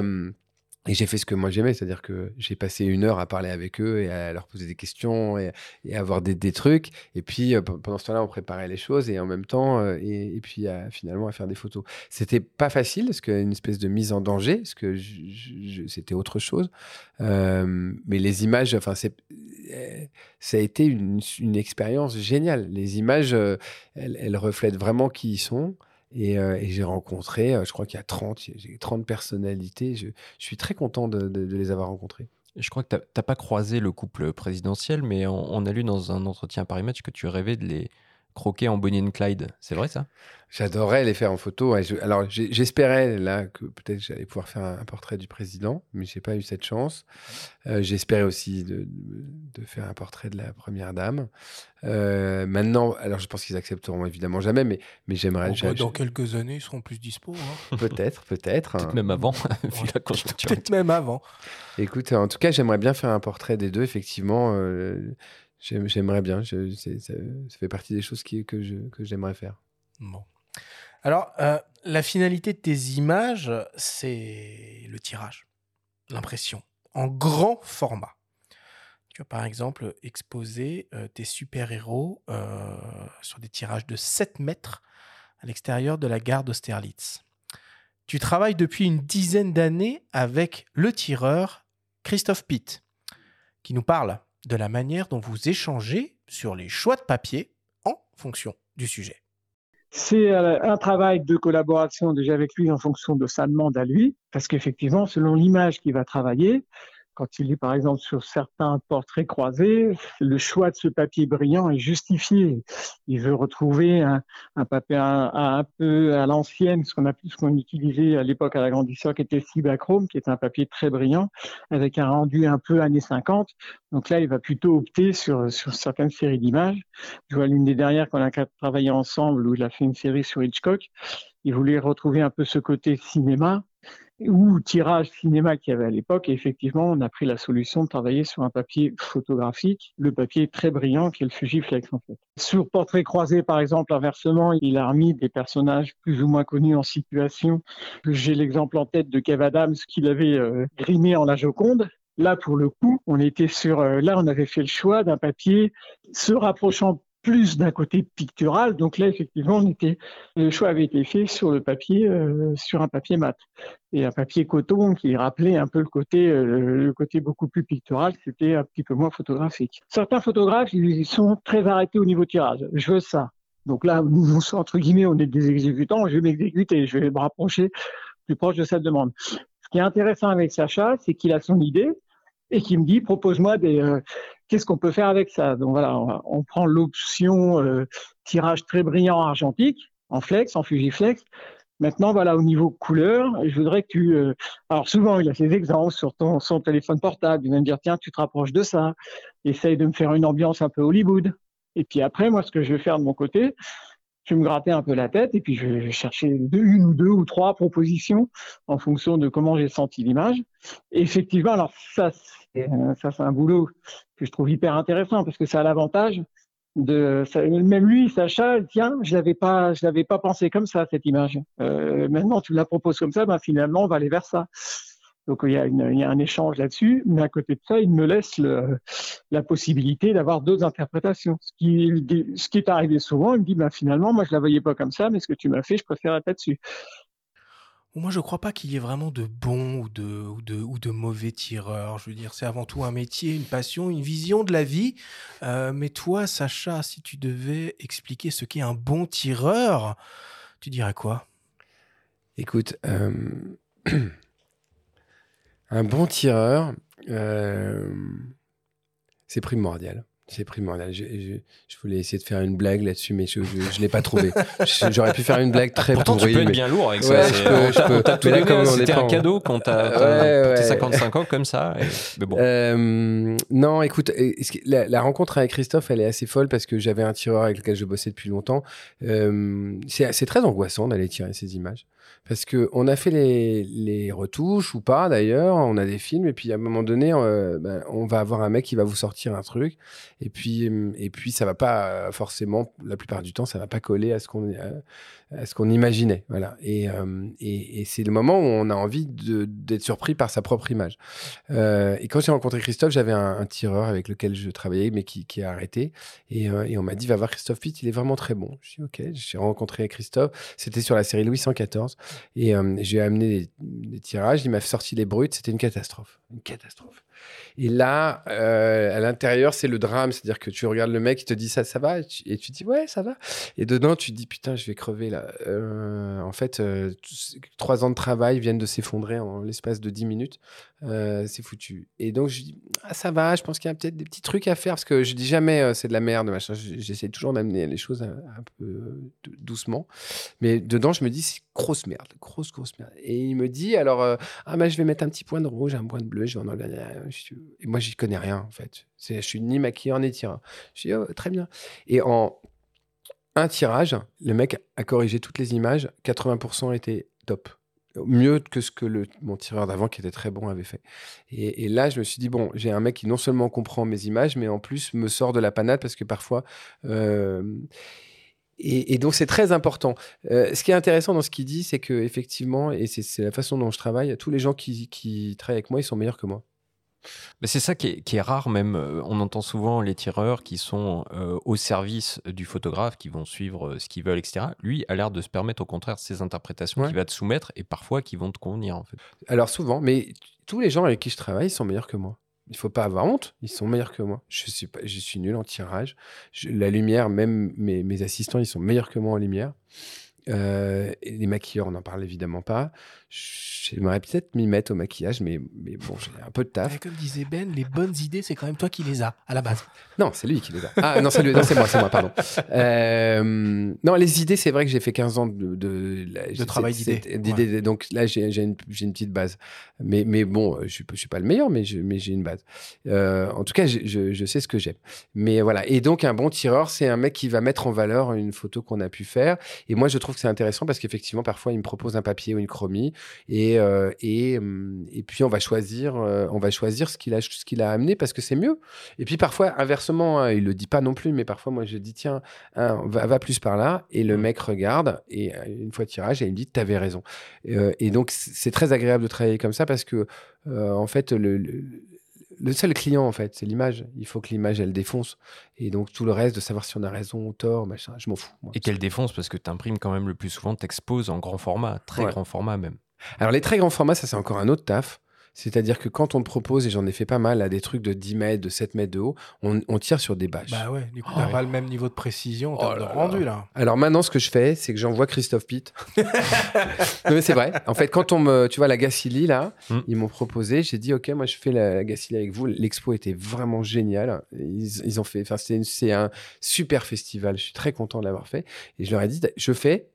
Et j'ai fait ce que moi j'aimais, c'est-à-dire que j'ai passé une heure à parler avec eux et à leur poser des questions et, et à avoir des, des trucs. Et puis pendant ce temps-là, on préparait les choses et en même temps, et, et puis finalement à faire des photos. C'était pas facile parce qu'il y a une espèce de mise en danger, parce que c'était autre chose. Mais les images, enfin, euh, ça a été une, une expérience géniale. Les images, elles, elles reflètent vraiment qui ils sont. Et, euh, et j'ai rencontré, euh, je crois qu'il y a 30, j'ai 30 personnalités. Je, suis très content de, les avoir rencontrés. Et Je crois que tu n'as pas croisé le couple présidentiel, mais on, on a lu dans un entretien à Paris Match que tu rêvais de les croquer en Bonnie and Clyde. C'est vrai ça? J'adorais les faire en photo. ouais, je- alors j'espérais là que peut-être j'allais pouvoir faire un, un portrait du président, mais j'ai pas eu cette chance. Euh, j'espérais aussi de, de faire un portrait de la première dame. Euh, maintenant, alors je pense qu'ils accepteront évidemment jamais, mais, mais j'aimerais. Bon, bah, dans quelques années, ils seront plus dispo. hein. [LAUGHS] Peut-être, peut-être. Peut-être même avant, [LAUGHS] vu la conjoncture. Peut-être même avant. Écoute, en tout cas, j'aimerais bien faire un portrait des deux, effectivement. euh, j'aimerais bien. Ça, fait partie des choses que j'aimerais faire. Bon. Alors, euh, la finalité de tes images, c'est le tirage, l'impression, en grand format. Tu as par exemple exposé euh, tes super-héros euh, sur des tirages de 7 mètres à l'extérieur de la gare d'Austerlitz. Tu travailles depuis une dizaine d'années avec le tireur Christophe Pitt, qui nous parle de la manière dont vous échangez sur les choix de papier en fonction du sujet. C'est euh, un travail de collaboration déjà avec lui en fonction de sa demande à lui, parce qu'effectivement, selon l'image qu'il va travailler, quand il est par exemple sur certains portraits croisés, le choix de ce papier brillant est justifié. Il veut retrouver un, papier un, un peu à l'ancienne, ce qu'on a ce qu'on utilisait à l'époque à l'agrandisseur, qui était Cibachrome, qui est un papier très brillant, avec un rendu un peu années 50. Donc là, il va plutôt opter sur, sur certaines séries d'images. Je vois l'une des dernières qu'on a travaillé ensemble, où il a fait une série sur Hitchcock. Il voulait retrouver un peu ce côté cinéma. Ou tirage cinéma qu'il y avait à l'époque. Effectivement, on a pris la solution de travailler sur un papier photographique, le papier très brillant qui est le Fujiflex en fait. Sur portrait croisé, par exemple, inversement, il a remis des personnages plus ou moins connus en situation. J'ai l'exemple en tête de Kev Adams qu'il avait euh, grimé en la Joconde. Là, pour le coup, on était sur, euh, là, on avait fait le choix d'un papier se rapprochant plus d'un côté pictural. Donc là, effectivement, le choix avait été fait sur le papier, euh, sur un papier mat et un papier coton qui rappelait un peu le côté, euh, le côté beaucoup plus pictural, c'était un petit peu moins photographique. Certains photographes, ils sont très arrêtés au niveau tirage. Je veux ça. Donc là, nous, entre guillemets, on est des exécutants. Je vais m'exécuter, je vais me rapprocher plus proche de cette demande. Ce qui est intéressant avec Sacha, c'est qu'il a son idée et qu'il me dit propose-moi des, euh, Qu'est-ce qu'on peut faire avec ça? Donc voilà, on, prend l'option euh, tirage très brillant argentique en flex, en Fujiflex. Maintenant, voilà, au niveau couleur, je voudrais que tu. Euh, alors souvent, il a ses exemples sur ton son téléphone portable. Il va me dire tiens, tu te rapproches de ça. Essaye de me faire une ambiance un peu Hollywood. Et puis après, moi, ce que je vais faire de mon côté, je vais me gratter un peu la tête et puis je vais chercher une ou deux ou trois propositions en fonction de comment j'ai senti l'image. Effectivement, alors ça, euh, ça, c'est un boulot que je trouve hyper intéressant parce que ça a l'avantage de même lui, Sacha, tiens, je l'avais pas, je l'avais pas pensé comme ça cette image. Euh, maintenant, tu la proposes comme ça, ben finalement, on va aller vers ça. Donc il y a, un échange là-dessus, mais à côté de ça, il me laisse la possibilité d'avoir d'autres interprétations. Ce qui, ce qui est arrivé souvent, il me dit, ben finalement, moi je la voyais pas comme ça, mais ce que tu m'as fait, je préfère être là-dessus. Moi, je crois pas qu'il y ait vraiment de bons ou de, ou de, ou de mauvais tireurs. Je veux dire, c'est avant tout un métier, une passion, une vision de la vie. Euh, mais toi, Sacha, si tu devais expliquer ce qu'est un bon tireur, tu dirais quoi? Écoute, euh, [CLEARS THROAT] un bon tireur, euh, c'est primordial. C'est primordial. Je, je, voulais essayer de faire une blague là-dessus, mais je ne l'ai pas trouvé. J'aurais pu faire une blague très Pourtant, pourrie, tu peux être mais... bien lourd avec Ouais, ça. je peux- je peux. T'as tout là, donné, on C'était un en- cadeau quand t'as Ouais, t'as- pour tes ouais. 55 ans comme ça. et- Mais bon. Euh, non, écoute, euh, la, la rencontre avec Christophe, elle est assez folle parce que j'avais un tireur avec lequel je bossais depuis longtemps. Euh, c'est très angoissant d'aller tirer ces images parce que on a fait les, retouches ou pas d'ailleurs, on a des films et puis à un moment donné, euh, ben, on va avoir un mec qui va vous sortir un truc et puis et puis ça va pas forcément, la plupart du temps, ça va pas coller à ce qu'on ce qu'on imaginait, voilà. Et, euh, et, et c'est le moment où on a envie d'être surpris par sa propre image. Euh, et quand j'ai rencontré Christophe, j'avais un, tireur avec lequel je travaillais, mais qui, a arrêté. Et, euh, et on m'a dit, va voir Christophe Pitt, il est vraiment très bon. Je dis, ok, j'ai rencontré Christophe. C'était sur la série Louis 114. Et j'ai amené des tirages. Il m'a sorti les brutes. C'était une catastrophe. Une catastrophe. Et là, euh, à l'intérieur, c'est le drame. C'est-à-dire que tu regardes le mec, il te dit ça, ça va? Et tu, et dis, ouais, ça va. Et dedans, tu te dis, putain, je vais crever là. Euh, en fait, euh, trois ans de travail viennent de s'effondrer en l'espace de dix minutes. C'est foutu. Et donc, je dis, ah, ça va, je pense qu'il y a peut-être des petits trucs à faire parce que je dis jamais c'est de la merde, machin. J'essaie toujours d'amener les choses un, peu doucement. Mais dedans, je me dis, c'est grosse merde, grosse, grosse merde. Et il me dit, alors, ah, bah, je vais mettre un petit point de rouge, un point de bleu, je vais en enlever. Et moi, j'y connais rien, en fait. Je suis ni maquilleur ni tireur. Je dis, oh, très bien. Et en un tirage, le mec a corrigé toutes les images, 80% étaient top. Mieux que ce que le, mon tireur d'avant, qui était très bon, avait fait. Et, là, je me suis dit, bon, j'ai un mec qui non seulement comprend mes images, mais en plus me sort de la panade parce que parfois. euh, et, donc, c'est très important. Euh, ce qui est intéressant dans ce qu'il dit, c'est que effectivement, et c'est la façon dont je travaille, tous les gens qui travaillent avec moi, ils sont meilleurs que moi. Mais c'est ça qui est, qui est rare même. Euh, On entend souvent les tireurs qui sont euh, au service du photographe, qui vont suivre euh, ce qu'ils veulent, etc. Lui a l'air de se permettre au contraire ses interprétations Ouais. qu'il va te soumettre et parfois qui vont te convenir en fait. Alors souvent, mais tous les gens avec qui je travaille sont meilleurs que moi. Il faut pas avoir honte, ils sont meilleurs que moi. Je suis, pas, je suis nul en tirage. Je- la lumière, même mes, mes assistants, ils sont meilleurs que moi en lumière. Euh, les maquilleurs, on n'en parle évidemment pas. J'aimerais peut-être m'y mettre au maquillage, mais, mais bon, j'ai un peu de taf. Comme disait Ben, les bonnes idées, c'est quand même toi qui les as à la base. Non, c'est lui qui les a. Ah non, c'est lui. Non, c'est moi, c'est moi, pardon. Euh, non, les idées, c'est vrai que j'ai fait 15 ans de, travail d'idées. Donc là, j'ai une, petite base. Mais, mais bon, je suis, je suis pas le meilleur, mais j'ai une base. Euh, en tout cas, je, je, sais ce que j'aime. Mais voilà. Et donc, un bon tireur, c'est un mec qui va mettre en valeur une photo qu'on a pu faire. Et moi, je trouve que c'est intéressant parce qu'effectivement, parfois, il me propose un papier ou une chromie et, euh, et, et puis on va choisir, euh, on va choisir ce qu'il a, ce qu'il a amené parce que c'est mieux. Et puis parfois, inversement, hein, il le dit pas non plus, mais parfois, moi, je dis tiens, hein, va, va plus par là. Et le mec regarde et euh, une fois tirage, et il me dit t'avais raison. Euh, et donc, c'est très agréable de travailler comme ça parce que en fait, le, le, le seul client, en fait, c'est l'image. Il faut que l'image, elle défonce. Et donc, tout le reste, de savoir si on a raison ou tort, machin, je m'en fous. moi. Et qu'elle défonce parce que tu imprimes quand même le plus souvent, t'exposes en grand format, très Ouais. grand format même. Alors, les très grands formats, ça, c'est encore un autre taf. C'est-à-dire que quand on te propose, et j'en ai fait pas mal, à des trucs de 10 mètres, de 7 mètres de haut, on, on tire sur des bâches. Bah ouais, du coup, Oh, t'as ouais. pas le même niveau de précision en Oh termes de là. rendu là. Alors maintenant, ce que je fais, c'est que j'envoie Christophe Pitt. [LAUGHS] non, mais c'est vrai. En fait, quand on me, tu vois, la Gacilly, là, Mm. ils m'ont proposé, j'ai dit, OK, moi, je fais la, la Gacilly avec vous. L'expo était vraiment géniale. Ils, ils ont fait, enfin, c'est un super festival. Je suis très content de l'avoir fait. Et je leur ai dit, je fais,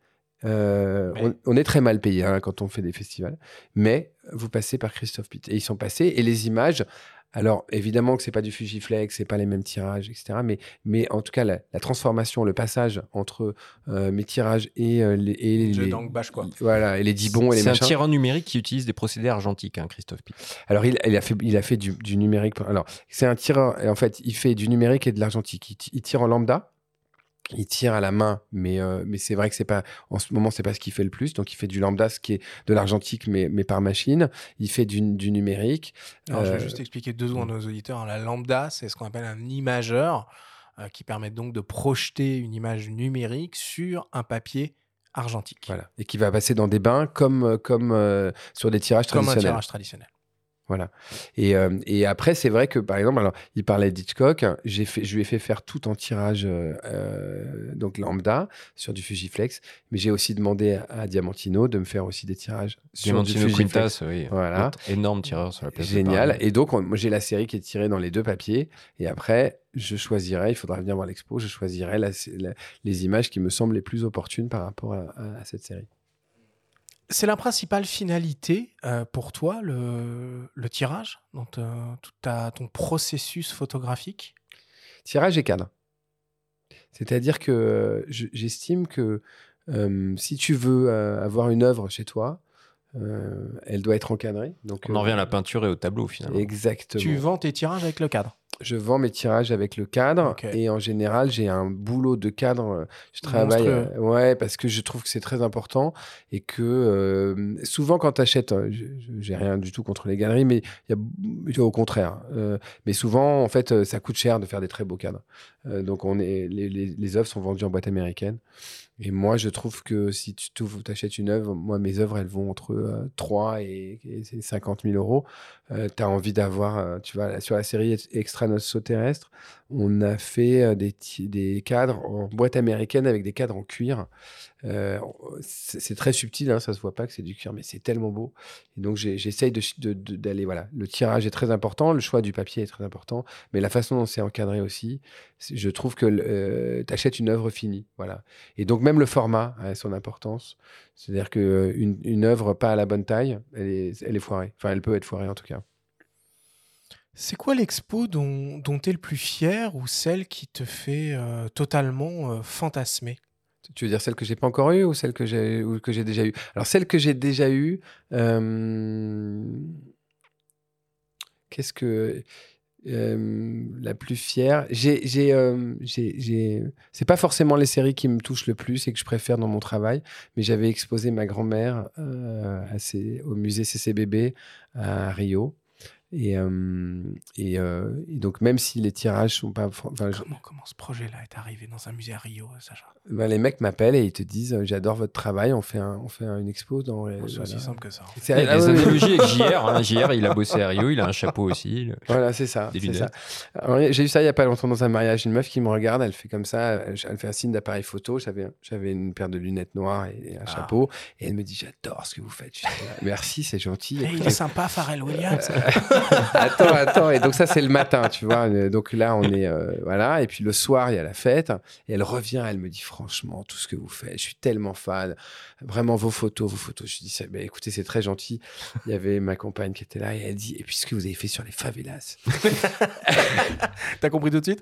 euh, Mais- on, on est très mal payé hein, quand on fait des festivals, mais vous passez par Christophe Pitt. Et ils sont passés. Et les images, alors évidemment que c'est pas du Fujiflex, c'est pas les mêmes tirages, etc. Mais, mais en tout cas, la, la transformation, le passage entre euh, mes tirages et, euh, les, et les, d'angle bâche, quoi. voilà, et les dibons et les C'est un tireur numérique qui utilise des procédés argentiques, hein, Christophe Pitt. Alors, il, il a fait, il a fait du, du numérique. Alors, c'est un tireur. et En fait, il fait du numérique et de l'argentique. Il, ti- il tire en lambda. Il tire à la main, mais, euh, mais c'est vrai que c'est pas, en ce moment, c'est pas ce qu'il fait le plus. Donc, il fait du lambda, ce qui est de l'argentique, mais, mais par machine. Il fait du, du numérique. Alors, je vais Euh, juste expliquer deux secondes à nos auditeurs. La lambda, c'est ce qu'on appelle un imageur euh, qui permet donc de projeter une image numérique sur un papier argentique. Voilà. Et qui va passer dans des bains comme, comme sur des tirages Comme un traditionnels. tirage traditionnel. Voilà. Et, euh, et après, c'est vrai que, par exemple, alors, il parlait d'Hitchcock. J'ai fait, je lui ai fait faire tout en tirage, euh, donc lambda, sur du Fujiflex. Mais j'ai aussi demandé à, à Diamantino de me faire aussi des tirages sur du Fujiflex. Quintas, oui. Voilà. Énorme tireur sur la place Génial. Et donc, on- moi, j'ai la série qui est tirée dans les deux papiers. Et après, je choisirai, il faudra venir voir l'expo, je choisirai la- la- les images qui me semblent les plus opportunes par rapport à- à- à cette série. C'est la principale finalité euh, pour toi, le, le tirage, dans te- tout ta- ton processus photographique? Tirage et cadre. C'est-à-dire que euh, je- j'estime que euh, si tu veux euh, avoir une œuvre chez toi, euh, elle doit être encadrée. Donc, On en euh, revient à la peinture et au tableau finalement. Exactement. Tu vends tes tirages avec le cadre. Je vends mes tirages avec le cadre et en général, j'ai un boulot de cadre. euh, Je travaille. Euh, ouais, parce que je trouve que c'est très important et que euh, souvent, quand tu achètes, j'ai rien du tout contre les galeries, mais il y a, au contraire. euh, mais souvent, en fait, ça coûte cher de faire des très beaux cadres. Donc, on est, les, les, les œuvres sont vendues en boîte américaine. Et moi, je trouve que si tu achètes une œuvre, moi, mes œuvres, elles vont entre euh, 3 et, et 50 000 euros. Euh, tu as envie d'avoir, euh, tu vois, sur la série Extra Terrestre, on a fait euh, des, cadres en boîte américaine avec des cadres en cuir. Euh, c'est très subtil, hein, ça se voit pas que c'est du cuir, mais c'est tellement beau. Et donc j'essaye d'aller, voilà, le tirage est très important, le choix du papier est très important, mais la façon dont c'est encadré aussi, je trouve que tu achètes une œuvre finie, voilà. Et donc même le format a son importance. C'est-à-dire qu'une une œuvre pas à la bonne taille, elle est, elle est foirée. Enfin, elle peut être foirée en tout cas. C'est quoi l'expo dont, tu es le plus fier ou celle qui te fait euh, totalement euh, fantasmer? Tu veux dire celle que j'ai pas encore eue ou celle que j'ai déjà eue? Alors celle que j'ai déjà eue, euh, qu'est-ce que la plus fière? J'ai, j'ai, c'est pas forcément les séries qui me touchent le plus et que je préfère dans mon travail, mais j'avais exposé ma grand-mère au musée CCBB à Rio. Et, euh, et, euh, et donc même si les tirages sont pas, je- comment, comment ce projet-là est arrivé dans un musée à Rio, Sacha? Ben, les mecs m'appellent et ils te disent euh, j'adore votre travail, on fait, un, on fait un- une expo dans. Oh, C'est voilà. aussi simple que ça. C'est- a ah analogies avec JR. hein. [LAUGHS] JR, il a bossé à Rio, il a un chapeau aussi. le- Voilà, c'est ça. Des c'est ça. lunettes. Alors, J'ai eu ça il y a pas longtemps dans un mariage. Une meuf qui me regarde, elle fait comme ça, elle, elle fait un signe d'appareil photo. J'avais, j'avais une paire de lunettes noires et un Ah. chapeau. Et elle me dit J'adore ce que vous faites. Je dis, Merci, c'est gentil. Eh, il est sympa, Pharrell Williams. [LAUGHS] attends, attends. Et donc ça, c'est le matin, tu vois. Donc là, on est euh, voilà. Et puis le soir, il y a la fête. Et elle revient, elle me dit franchement, tout ce que vous faites, je suis tellement fan. Vraiment vos photos, vos photos. Je dis ça. Ben, écoutez, c'est très gentil. Il y avait ma compagne qui était là et elle dit et puis ce que vous avez fait sur les favelas. [LAUGHS] T'as compris tout de suite?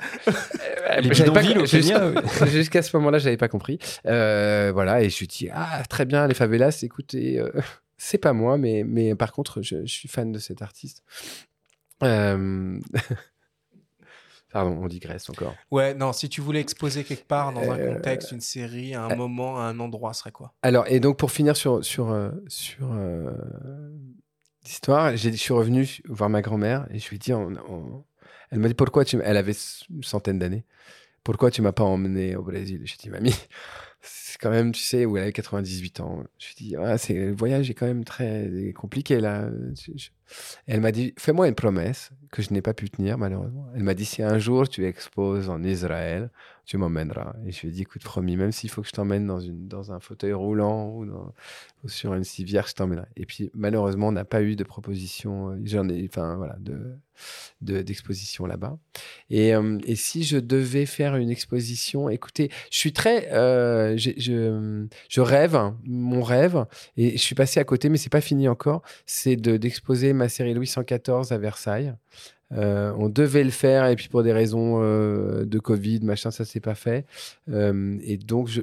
Les J'avais pas- bidonvilles [LAUGHS] jusqu'à- ce moment-là, j'avais pas compris. Euh, voilà, et je lui dis ah très bien les favelas. Écoutez, euh, c'est pas moi, mais mais par contre, je, je suis fan de cet artiste. Euh, [LAUGHS] Pardon, on digresse encore. Ouais, non, si tu voulais exposer quelque part dans un Euh, contexte, une série, à un moment, à un endroit, ce serait quoi? Alors, et donc pour finir sur, sur, euh, sur euh, l'histoire, j'ai- je suis revenu voir ma grand-mère et je lui ai dit, on- on- elle m'a dit pourquoi tu elle avait une centaine d'années, pourquoi tu m'as pas emmené au Brésil? J'ai dit, mamie, c'est quand même, tu sais, où elle avait 98 ans. Je lui ai dit, ah, c'est, le voyage est quand même très compliqué là. Elle m'a dit, fais-moi une promesse que je n'ai pas pu tenir malheureusement. Elle m'a dit, si un jour tu exposes en Israël, tu m'emmèneras. Et je lui ai dit, écoute, promis, même s'il faut que je t'emmène dans, dans un fauteuil roulant ou, sur une civière, je t'emmènerai. Et puis, malheureusement, on n'a pas eu de proposition, euh, j'en ai, enfin, voilà, de, de- d'exposition là-bas. Et, euh, et si je devais faire une exposition, écoutez, je suis très, euh, je rêve, hein, mon rêve, et je suis passé à côté, mais c'est pas fini encore, c'est de, d'exposer ma série Louis 114 à Versailles. Euh, on devait le faire et puis pour des raisons euh, de Covid, machin, ça s'est pas fait. Euh, et donc je,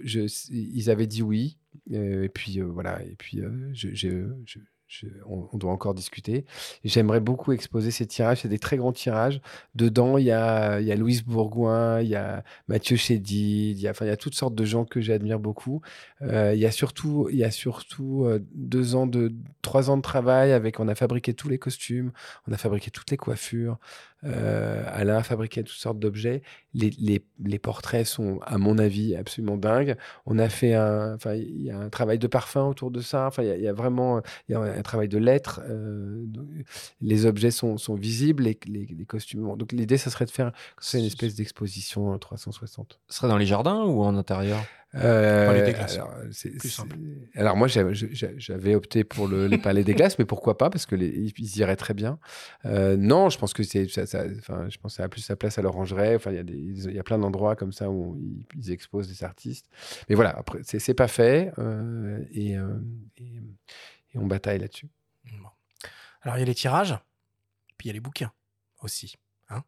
ils avaient dit oui. Et puis voilà. Et puis je, je- on, doit encore discuter. J'aimerais beaucoup exposer ces tirages. C'est des très grands tirages. Dedans, il y a, y a Louise Bourgoin, il y a Mathieu Chédid, il y a, enfin, y a toutes sortes de gens que j'admire beaucoup. Euh, il y a surtout, il y a surtout euh, deux ans de, trois ans de travail avec. On a fabriqué tous les costumes, on a fabriqué toutes les coiffures. Euh, Alain a fabriqué toutes sortes d'objets. Les, les, les portraits sont, à mon avis, absolument dingues. On a fait un, enfin, il y a un travail de parfum autour de ça. Enfin, il y a, il y a vraiment, il y a un travail de lettres. euh, les objets sont, sont visibles, les, les, costumes. Donc l'idée, ça serait de faire, c'est une espèce d'exposition en 360. Ce serait dans les jardins ou en intérieur? Euh, Palais des Glaces. alors, Plus simple. alors moi, j'avais j'a- j'avais opté pour le, les palais des glaces, mais pourquoi pas Parce que les, ils iraient très bien. Euh, non, je pense que c'est, ça, ça- enfin, je pense que ça a plus sa place à l'orangerie. Enfin, il y a des, il y a plein d'endroits comme ça où ils, ils exposent des artistes. Mais voilà, après, c'est, pas fait euh, et, euh, et, et on bataille là-dessus. Bon. Alors, il y a les tirages, puis il y a les bouquins aussi. hein.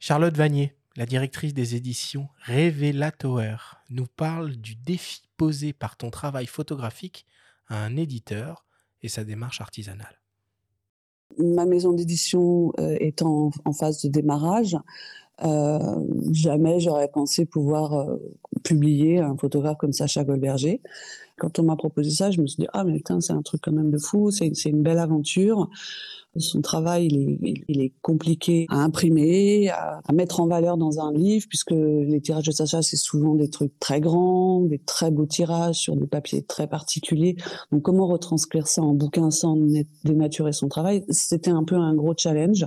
Charlotte Vanier, la directrice des éditions Révélateur, nous parle du défi posé par ton travail photographique à un éditeur et sa démarche artisanale. ma maison d'édition euh, étant en, en phase de démarrage, euh, jamais j'aurais pensé pouvoir euh, publier un photographe comme Sacha Goldberger. Quand on m'a proposé ça, je me suis dit ah mais putain c'est un truc quand même de fou, c'est une belle aventure. Son travail il est, il est compliqué à imprimer, à, mettre en valeur dans un livre puisque les tirages de Sacha c'est souvent des trucs très grands, des très beaux tirages sur des papiers très particuliers. Donc comment retranscrire ça en bouquin sans dé- dénaturer son travail? C'était un peu un gros challenge.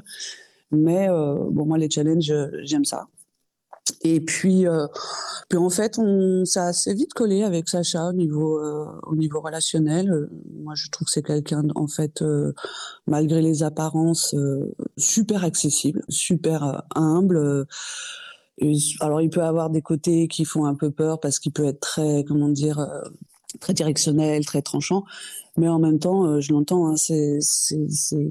Mais euh, bon, moi les challenges, j'aime ça. Et puis, euh, puis en fait, ça a assez vite collé avec Sacha au niveau, euh, au niveau relationnel. Euh, Moi, je trouve que c'est quelqu'un, en fait, malgré les apparences, super accessible, super humble. alors, il peut avoir des côtés qui font un peu peur parce qu'il peut être très, comment dire, très directionnel, très tranchant. Mais en même temps, euh, je l'entends, hein, c'est,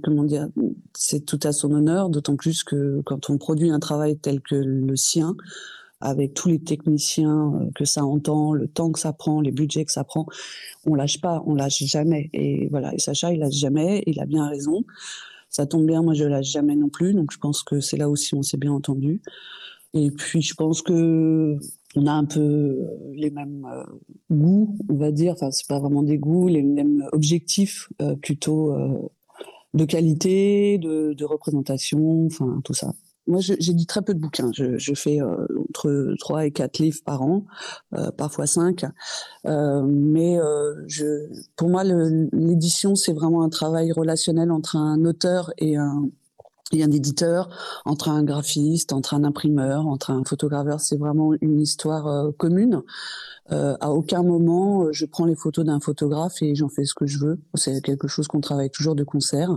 comment dire, c'est tout à son honneur, d'autant plus que quand on produit un travail tel que le sien, avec tous les techniciens euh, que ça entend, le temps que ça prend, les budgets que ça prend, on lâche pas, on lâche jamais. Et voilà, et Sacha, il lâche jamais, il a bien raison. Ça tombe bien, moi je lâche jamais non plus, donc je pense que c'est là aussi on s'est bien entendu. Et puis je pense que on a un peu les mêmes euh, goûts, on va dire. Enfin, c'est pas vraiment des goûts, les mêmes objectifs euh, plutôt euh, de qualité, de, représentation, enfin tout ça. Moi, j'ai dit très peu de bouquins. Je, fais euh, entre 3 et 4 livres par an, euh, parfois 5. Euh, mais euh, je, pour moi, l'édition, c'est vraiment un travail relationnel entre un auteur et un, il y a un éditeur, entre un graphiste, entre un imprimeur, entre un photograveur. C'est vraiment une histoire euh, commune. Euh, à aucun moment, euh, je prends les photos d'un photographe et j'en fais ce que je veux. C'est quelque chose qu'on travaille toujours de concert.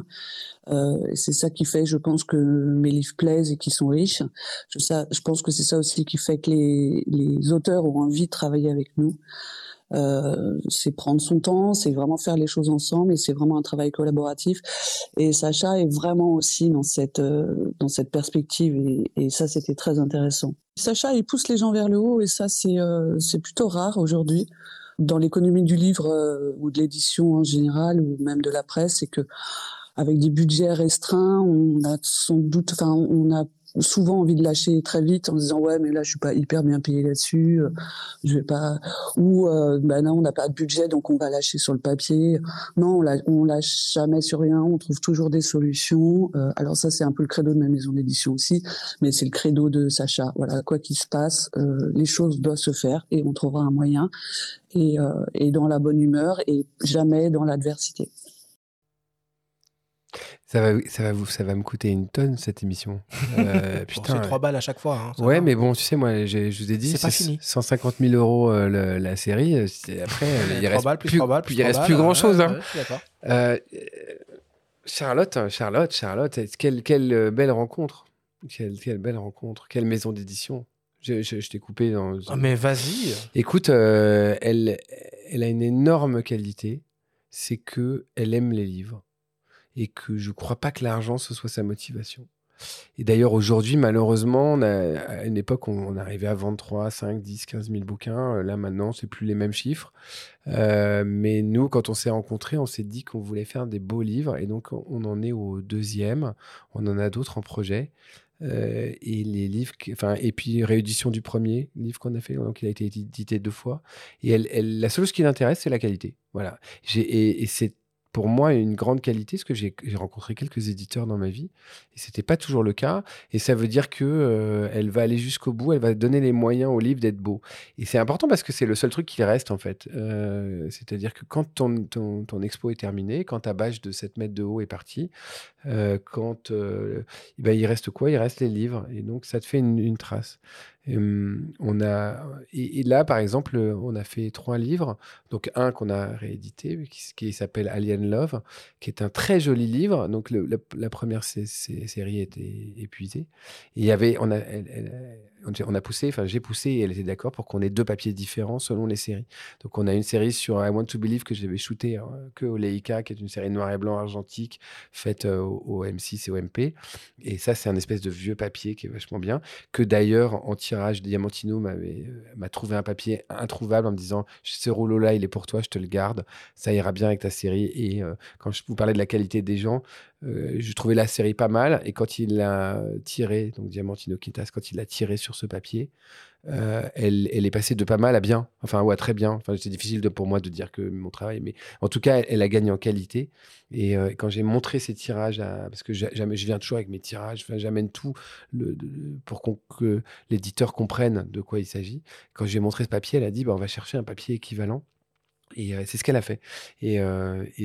Euh, c'est ça qui fait, je pense, que mes livres plaisent et qui sont riches. Je, ça, je pense que c'est ça aussi qui fait que les, les auteurs ont envie de travailler avec nous. Euh, c'est prendre son temps, c'est vraiment faire les choses ensemble et c'est vraiment un travail collaboratif. Et Sacha est vraiment aussi dans cette euh, dans cette perspective et, et ça c'était très intéressant. Sacha il pousse les gens vers le haut et ça c'est euh, c'est plutôt rare aujourd'hui dans l'économie du livre euh, ou de l'édition en général ou même de la presse, c'est que avec des budgets restreints, on a sans doute, enfin, on a souvent envie de lâcher très vite en disant ouais mais là je suis pas hyper bien payé là-dessus euh, je vais pas ou euh, bah non on n'a pas de budget donc on va lâcher sur le papier. Non on, on lâche jamais sur rien on trouve toujours des solutions. Euh, alors ça c'est un peu le credo de ma maison d'édition aussi mais c'est le credo de Sacha. Voilà quoi qu'il se passe euh, les choses doivent se faire et on trouvera un moyen. Et, euh, et dans la bonne humeur et jamais dans l'adversité ça va, ça, va vous, ça va me coûter une tonne cette émission. [LAUGHS] Euh, putain. c'est 3 balles à chaque fois. Hein, ouais, va. mais bon, tu sais, moi, je vous ai dit, c'est pas fini. 150 000 euros euh, le, la série. Après, [LAUGHS] il reste balles, plus, plus, 3 balles, plus il reste plus grand chose. Hein. euh, Charlotte, Charlotte, Charlotte, quelle, quelle belle rencontre. Quelle, quelle belle rencontre. Quelle maison d'édition. Je, je, je t'ai coupé dans. Ah, mais vas-y. Écoute, euh, elle, elle a une énorme qualité. C'est que elle aime les livres et que je ne crois pas que l'argent, ce soit sa motivation. Et d'ailleurs, aujourd'hui, malheureusement, à une époque, on, arrivait à vendre 3, 5, 10, 15 000 bouquins. Là, maintenant, c'est plus les mêmes chiffres. Euh, mais nous, quand on s'est rencontrés, on s'est dit qu'on voulait faire des beaux livres. Et donc, on en est au deuxième. On en a d'autres en projet. Euh, et les livres, enfin, et puis réédition du premier livre qu'on a fait, donc il a été édité deux fois. Et la seule chose qui l'intéresse, c'est la qualité. Voilà. Et c'est pour moi une grande qualité, parce que j'ai rencontré quelques éditeurs dans ma vie, et c'était pas toujours le cas. Et ça veut dire que euh, elle va aller jusqu'au bout, elle va donner les moyens au livre d'être beau. Et c'est important parce que c'est le seul truc qui reste en fait. Euh, C'est-à-dire que quand ton, ton, expo est terminée, quand ta bâche de 7 mètres de haut est partie, euh, quand euh, ben, il reste quoi? Il reste les livres, et donc ça te fait une trace. On a, et, là, par exemple, on a fait trois livres. Donc, un qu'on a réédité, qui, s'appelle Alien Love, qui est un très joli livre. Donc, la, première série était épuisée. Et il y avait, on a poussé, enfin j'ai poussé et elle était d'accord pour qu'on ait deux papiers différents selon les séries. Donc on a une série sur I Want to Believe que j'avais shooté hein, que au Leica, qui est une série noir et blanc argentique faite euh, au, au, M6 et au MP. Et ça c'est un espèce de vieux papier qui est vachement bien. Que d'ailleurs en tirage Diamantino m'a trouvé un papier introuvable en me disant ce rouleau là il est pour toi, je te le garde, ça ira bien avec ta série. Et euh, quand je vous parlais de la qualité des gens, euh, je trouvais la série pas mal et quand il l'a tiré, donc Diamantino Quintas, quand il l'a tiré sur ce papier, euh, elle, elle, est passée de pas mal à bien, enfin ou à très bien. Enfin, c'est difficile pour moi de dire que mon travail, mais en tout cas, elle, a gagné en qualité. Et euh, quand j'ai montré ces tirages, parce que je viens toujours avec mes tirages, j'amène tout le, pour qu que l'éditeur comprenne de quoi il s'agit. Quand j'ai montré ce papier, elle a dit, bah, on va chercher un papier équivalent. Et euh, c'est ce qu'elle a fait. Et,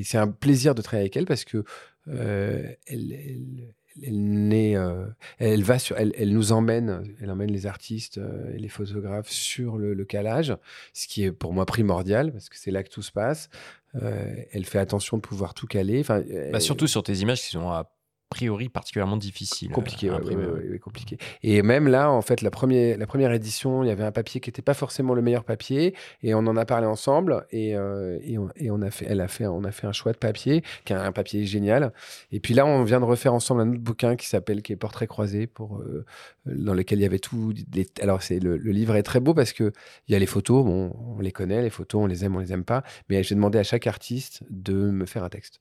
c'est un plaisir de travailler avec elle parce que elle, elle, elle, est, euh, elle, va sur, elle, elle, nous emmène, elle emmène les artistes et les photographes sur le, le, calage, ce qui est pour moi primordial parce que c'est là que tout se passe. Euh, elle fait attention de pouvoir tout caler. Enfin, bah, surtout sur tes images qui sont à priori particulièrement difficile. Compliqué, ouais, ouais, ouais, compliqué. Et même là, en fait, la première, la première édition, il y avait un papier qui n'était pas forcément le meilleur papier, et on en a parlé ensemble, et, euh, et, on, et, on, a fait, elle a fait, on a fait un choix de papier, qui est un papier génial. Et puis là, on vient de refaire ensemble un autre bouquin qui s'appelle, qui est Portrait croisé, pour, euh, dans lequel il y avait tout. Les, alors, c'est le, le, livre est très beau parce que il y a les photos, bon, on les connaît, les photos, on les aime, on les aime pas, mais j'ai demandé à chaque artiste de me faire un texte.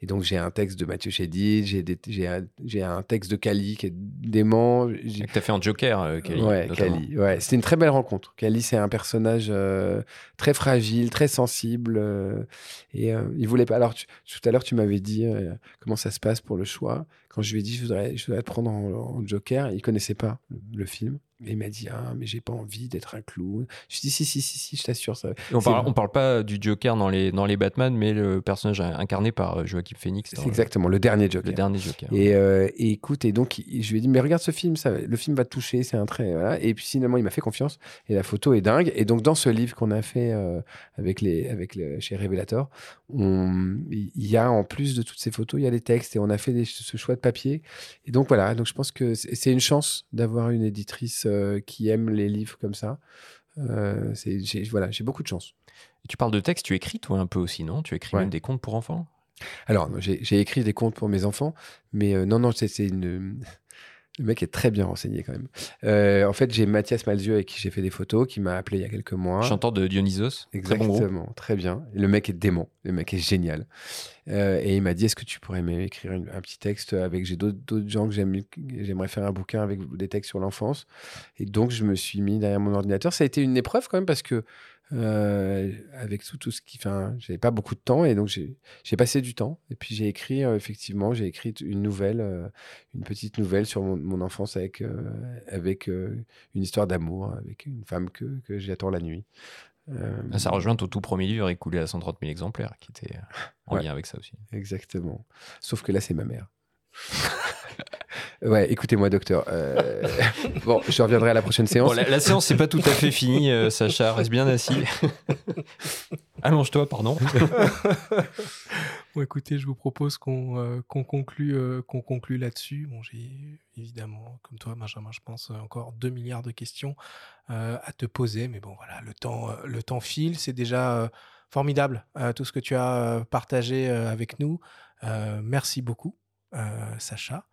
Et donc, j'ai un texte de Mathieu Chédid, j'ai un, un, texte de Kali qui est dément. Tu as fait un Joker, euh, Kali. Ouais, Kali. Ouais. C'était une très belle rencontre. Kali, c'est un personnage euh, très fragile, très sensible. Euh, et euh, il voulait pas. Alors, tu, tout à l'heure, tu m'avais dit comment ça se passe pour le choix. Quand je lui ai dit, je voudrais, je voudrais te prendre en, en Joker, il connaissait pas le, le film. Et il m'a dit ah mais j'ai pas envie d'être un clown. Je dis si si si si, je t'assure ça. On, parle, on parle pas du Joker dans les, dans les Batman, mais le personnage incarné par euh, Joaquin Phoenix. C'est exactement le dernier Joker. Le dernier Joker. Et, euh, et écoute, et donc je lui ai dit, mais regarde ce film, ça, le film va te toucher, c'est un trait. Voilà. Et puis finalement, il m'a fait confiance. Et la photo est dingue. Et donc, dans ce livre qu'on a fait euh, avec les, avec le, chez Revelator, il y a en plus de toutes ces photos, il y a des textes. Et on a fait des- ce choix de papier. Et donc voilà, donc je pense que c'est une chance d'avoir une éditrice euh, qui aime les livres comme ça. Euh, j'ai voilà, j'ai beaucoup de chance. Et tu parles de texte, tu écris toi un peu aussi, non? Tu écris Ouais. même des contes pour enfants? Alors, j'ai écrit des contes pour mes enfants, mais euh, non, non, c'est une. Le mec est très bien renseigné quand même. Euh, en fait, j'ai Mathias Malzieu avec qui j'ai fait des photos, qui m'a appelé il y a quelques mois. Chanteur de Dionysos. Très bon Exactement, très bien. Le mec est dément, le mec est génial. Euh, et il m'a dit, est-ce que tu pourrais m'écrire un petit texte avec, j'ai d'autres gens que j'aime, j'aimerais faire un bouquin avec des textes sur l'enfance. Et donc, je me suis mis derrière mon ordinateur. Ça a été une épreuve quand même parce que, euh, avec tout, tout ce qui, enfin, j'avais pas beaucoup de temps et donc j'ai passé du temps. Et puis j'ai écrit, euh, effectivement, j'ai écrit une nouvelle, euh, une petite nouvelle sur mon, mon enfance avec, avec une histoire d'amour, avec une femme que, que j'attends la nuit. Ah, Ça rejoint ton tout premier livre écoulé à 130 000 exemplaires, qui était en Ouais. lien avec ça aussi. Exactement. Sauf que là, c'est ma mère. [LAUGHS] ouais, écoutez-moi, docteur. Euh, [LAUGHS] bon, je reviendrai à la prochaine séance. Bon, la, la séance, c'est pas tout à fait finie, euh, Sacha. Reste bien assis. [LAUGHS] Allonge-toi, pardon. Bon, écoutez, je vous propose qu'on euh, conclue, euh, qu'on conclue là-dessus. Bon, j'ai évidemment, comme toi, Benjamin, je pense encore 2 milliards de questions euh, à te poser. Mais bon, voilà, le temps, euh, le temps file. C'est déjà euh, formidable euh, tout ce que tu as euh, partagé euh, avec nous. Euh, merci beaucoup, euh, Sacha.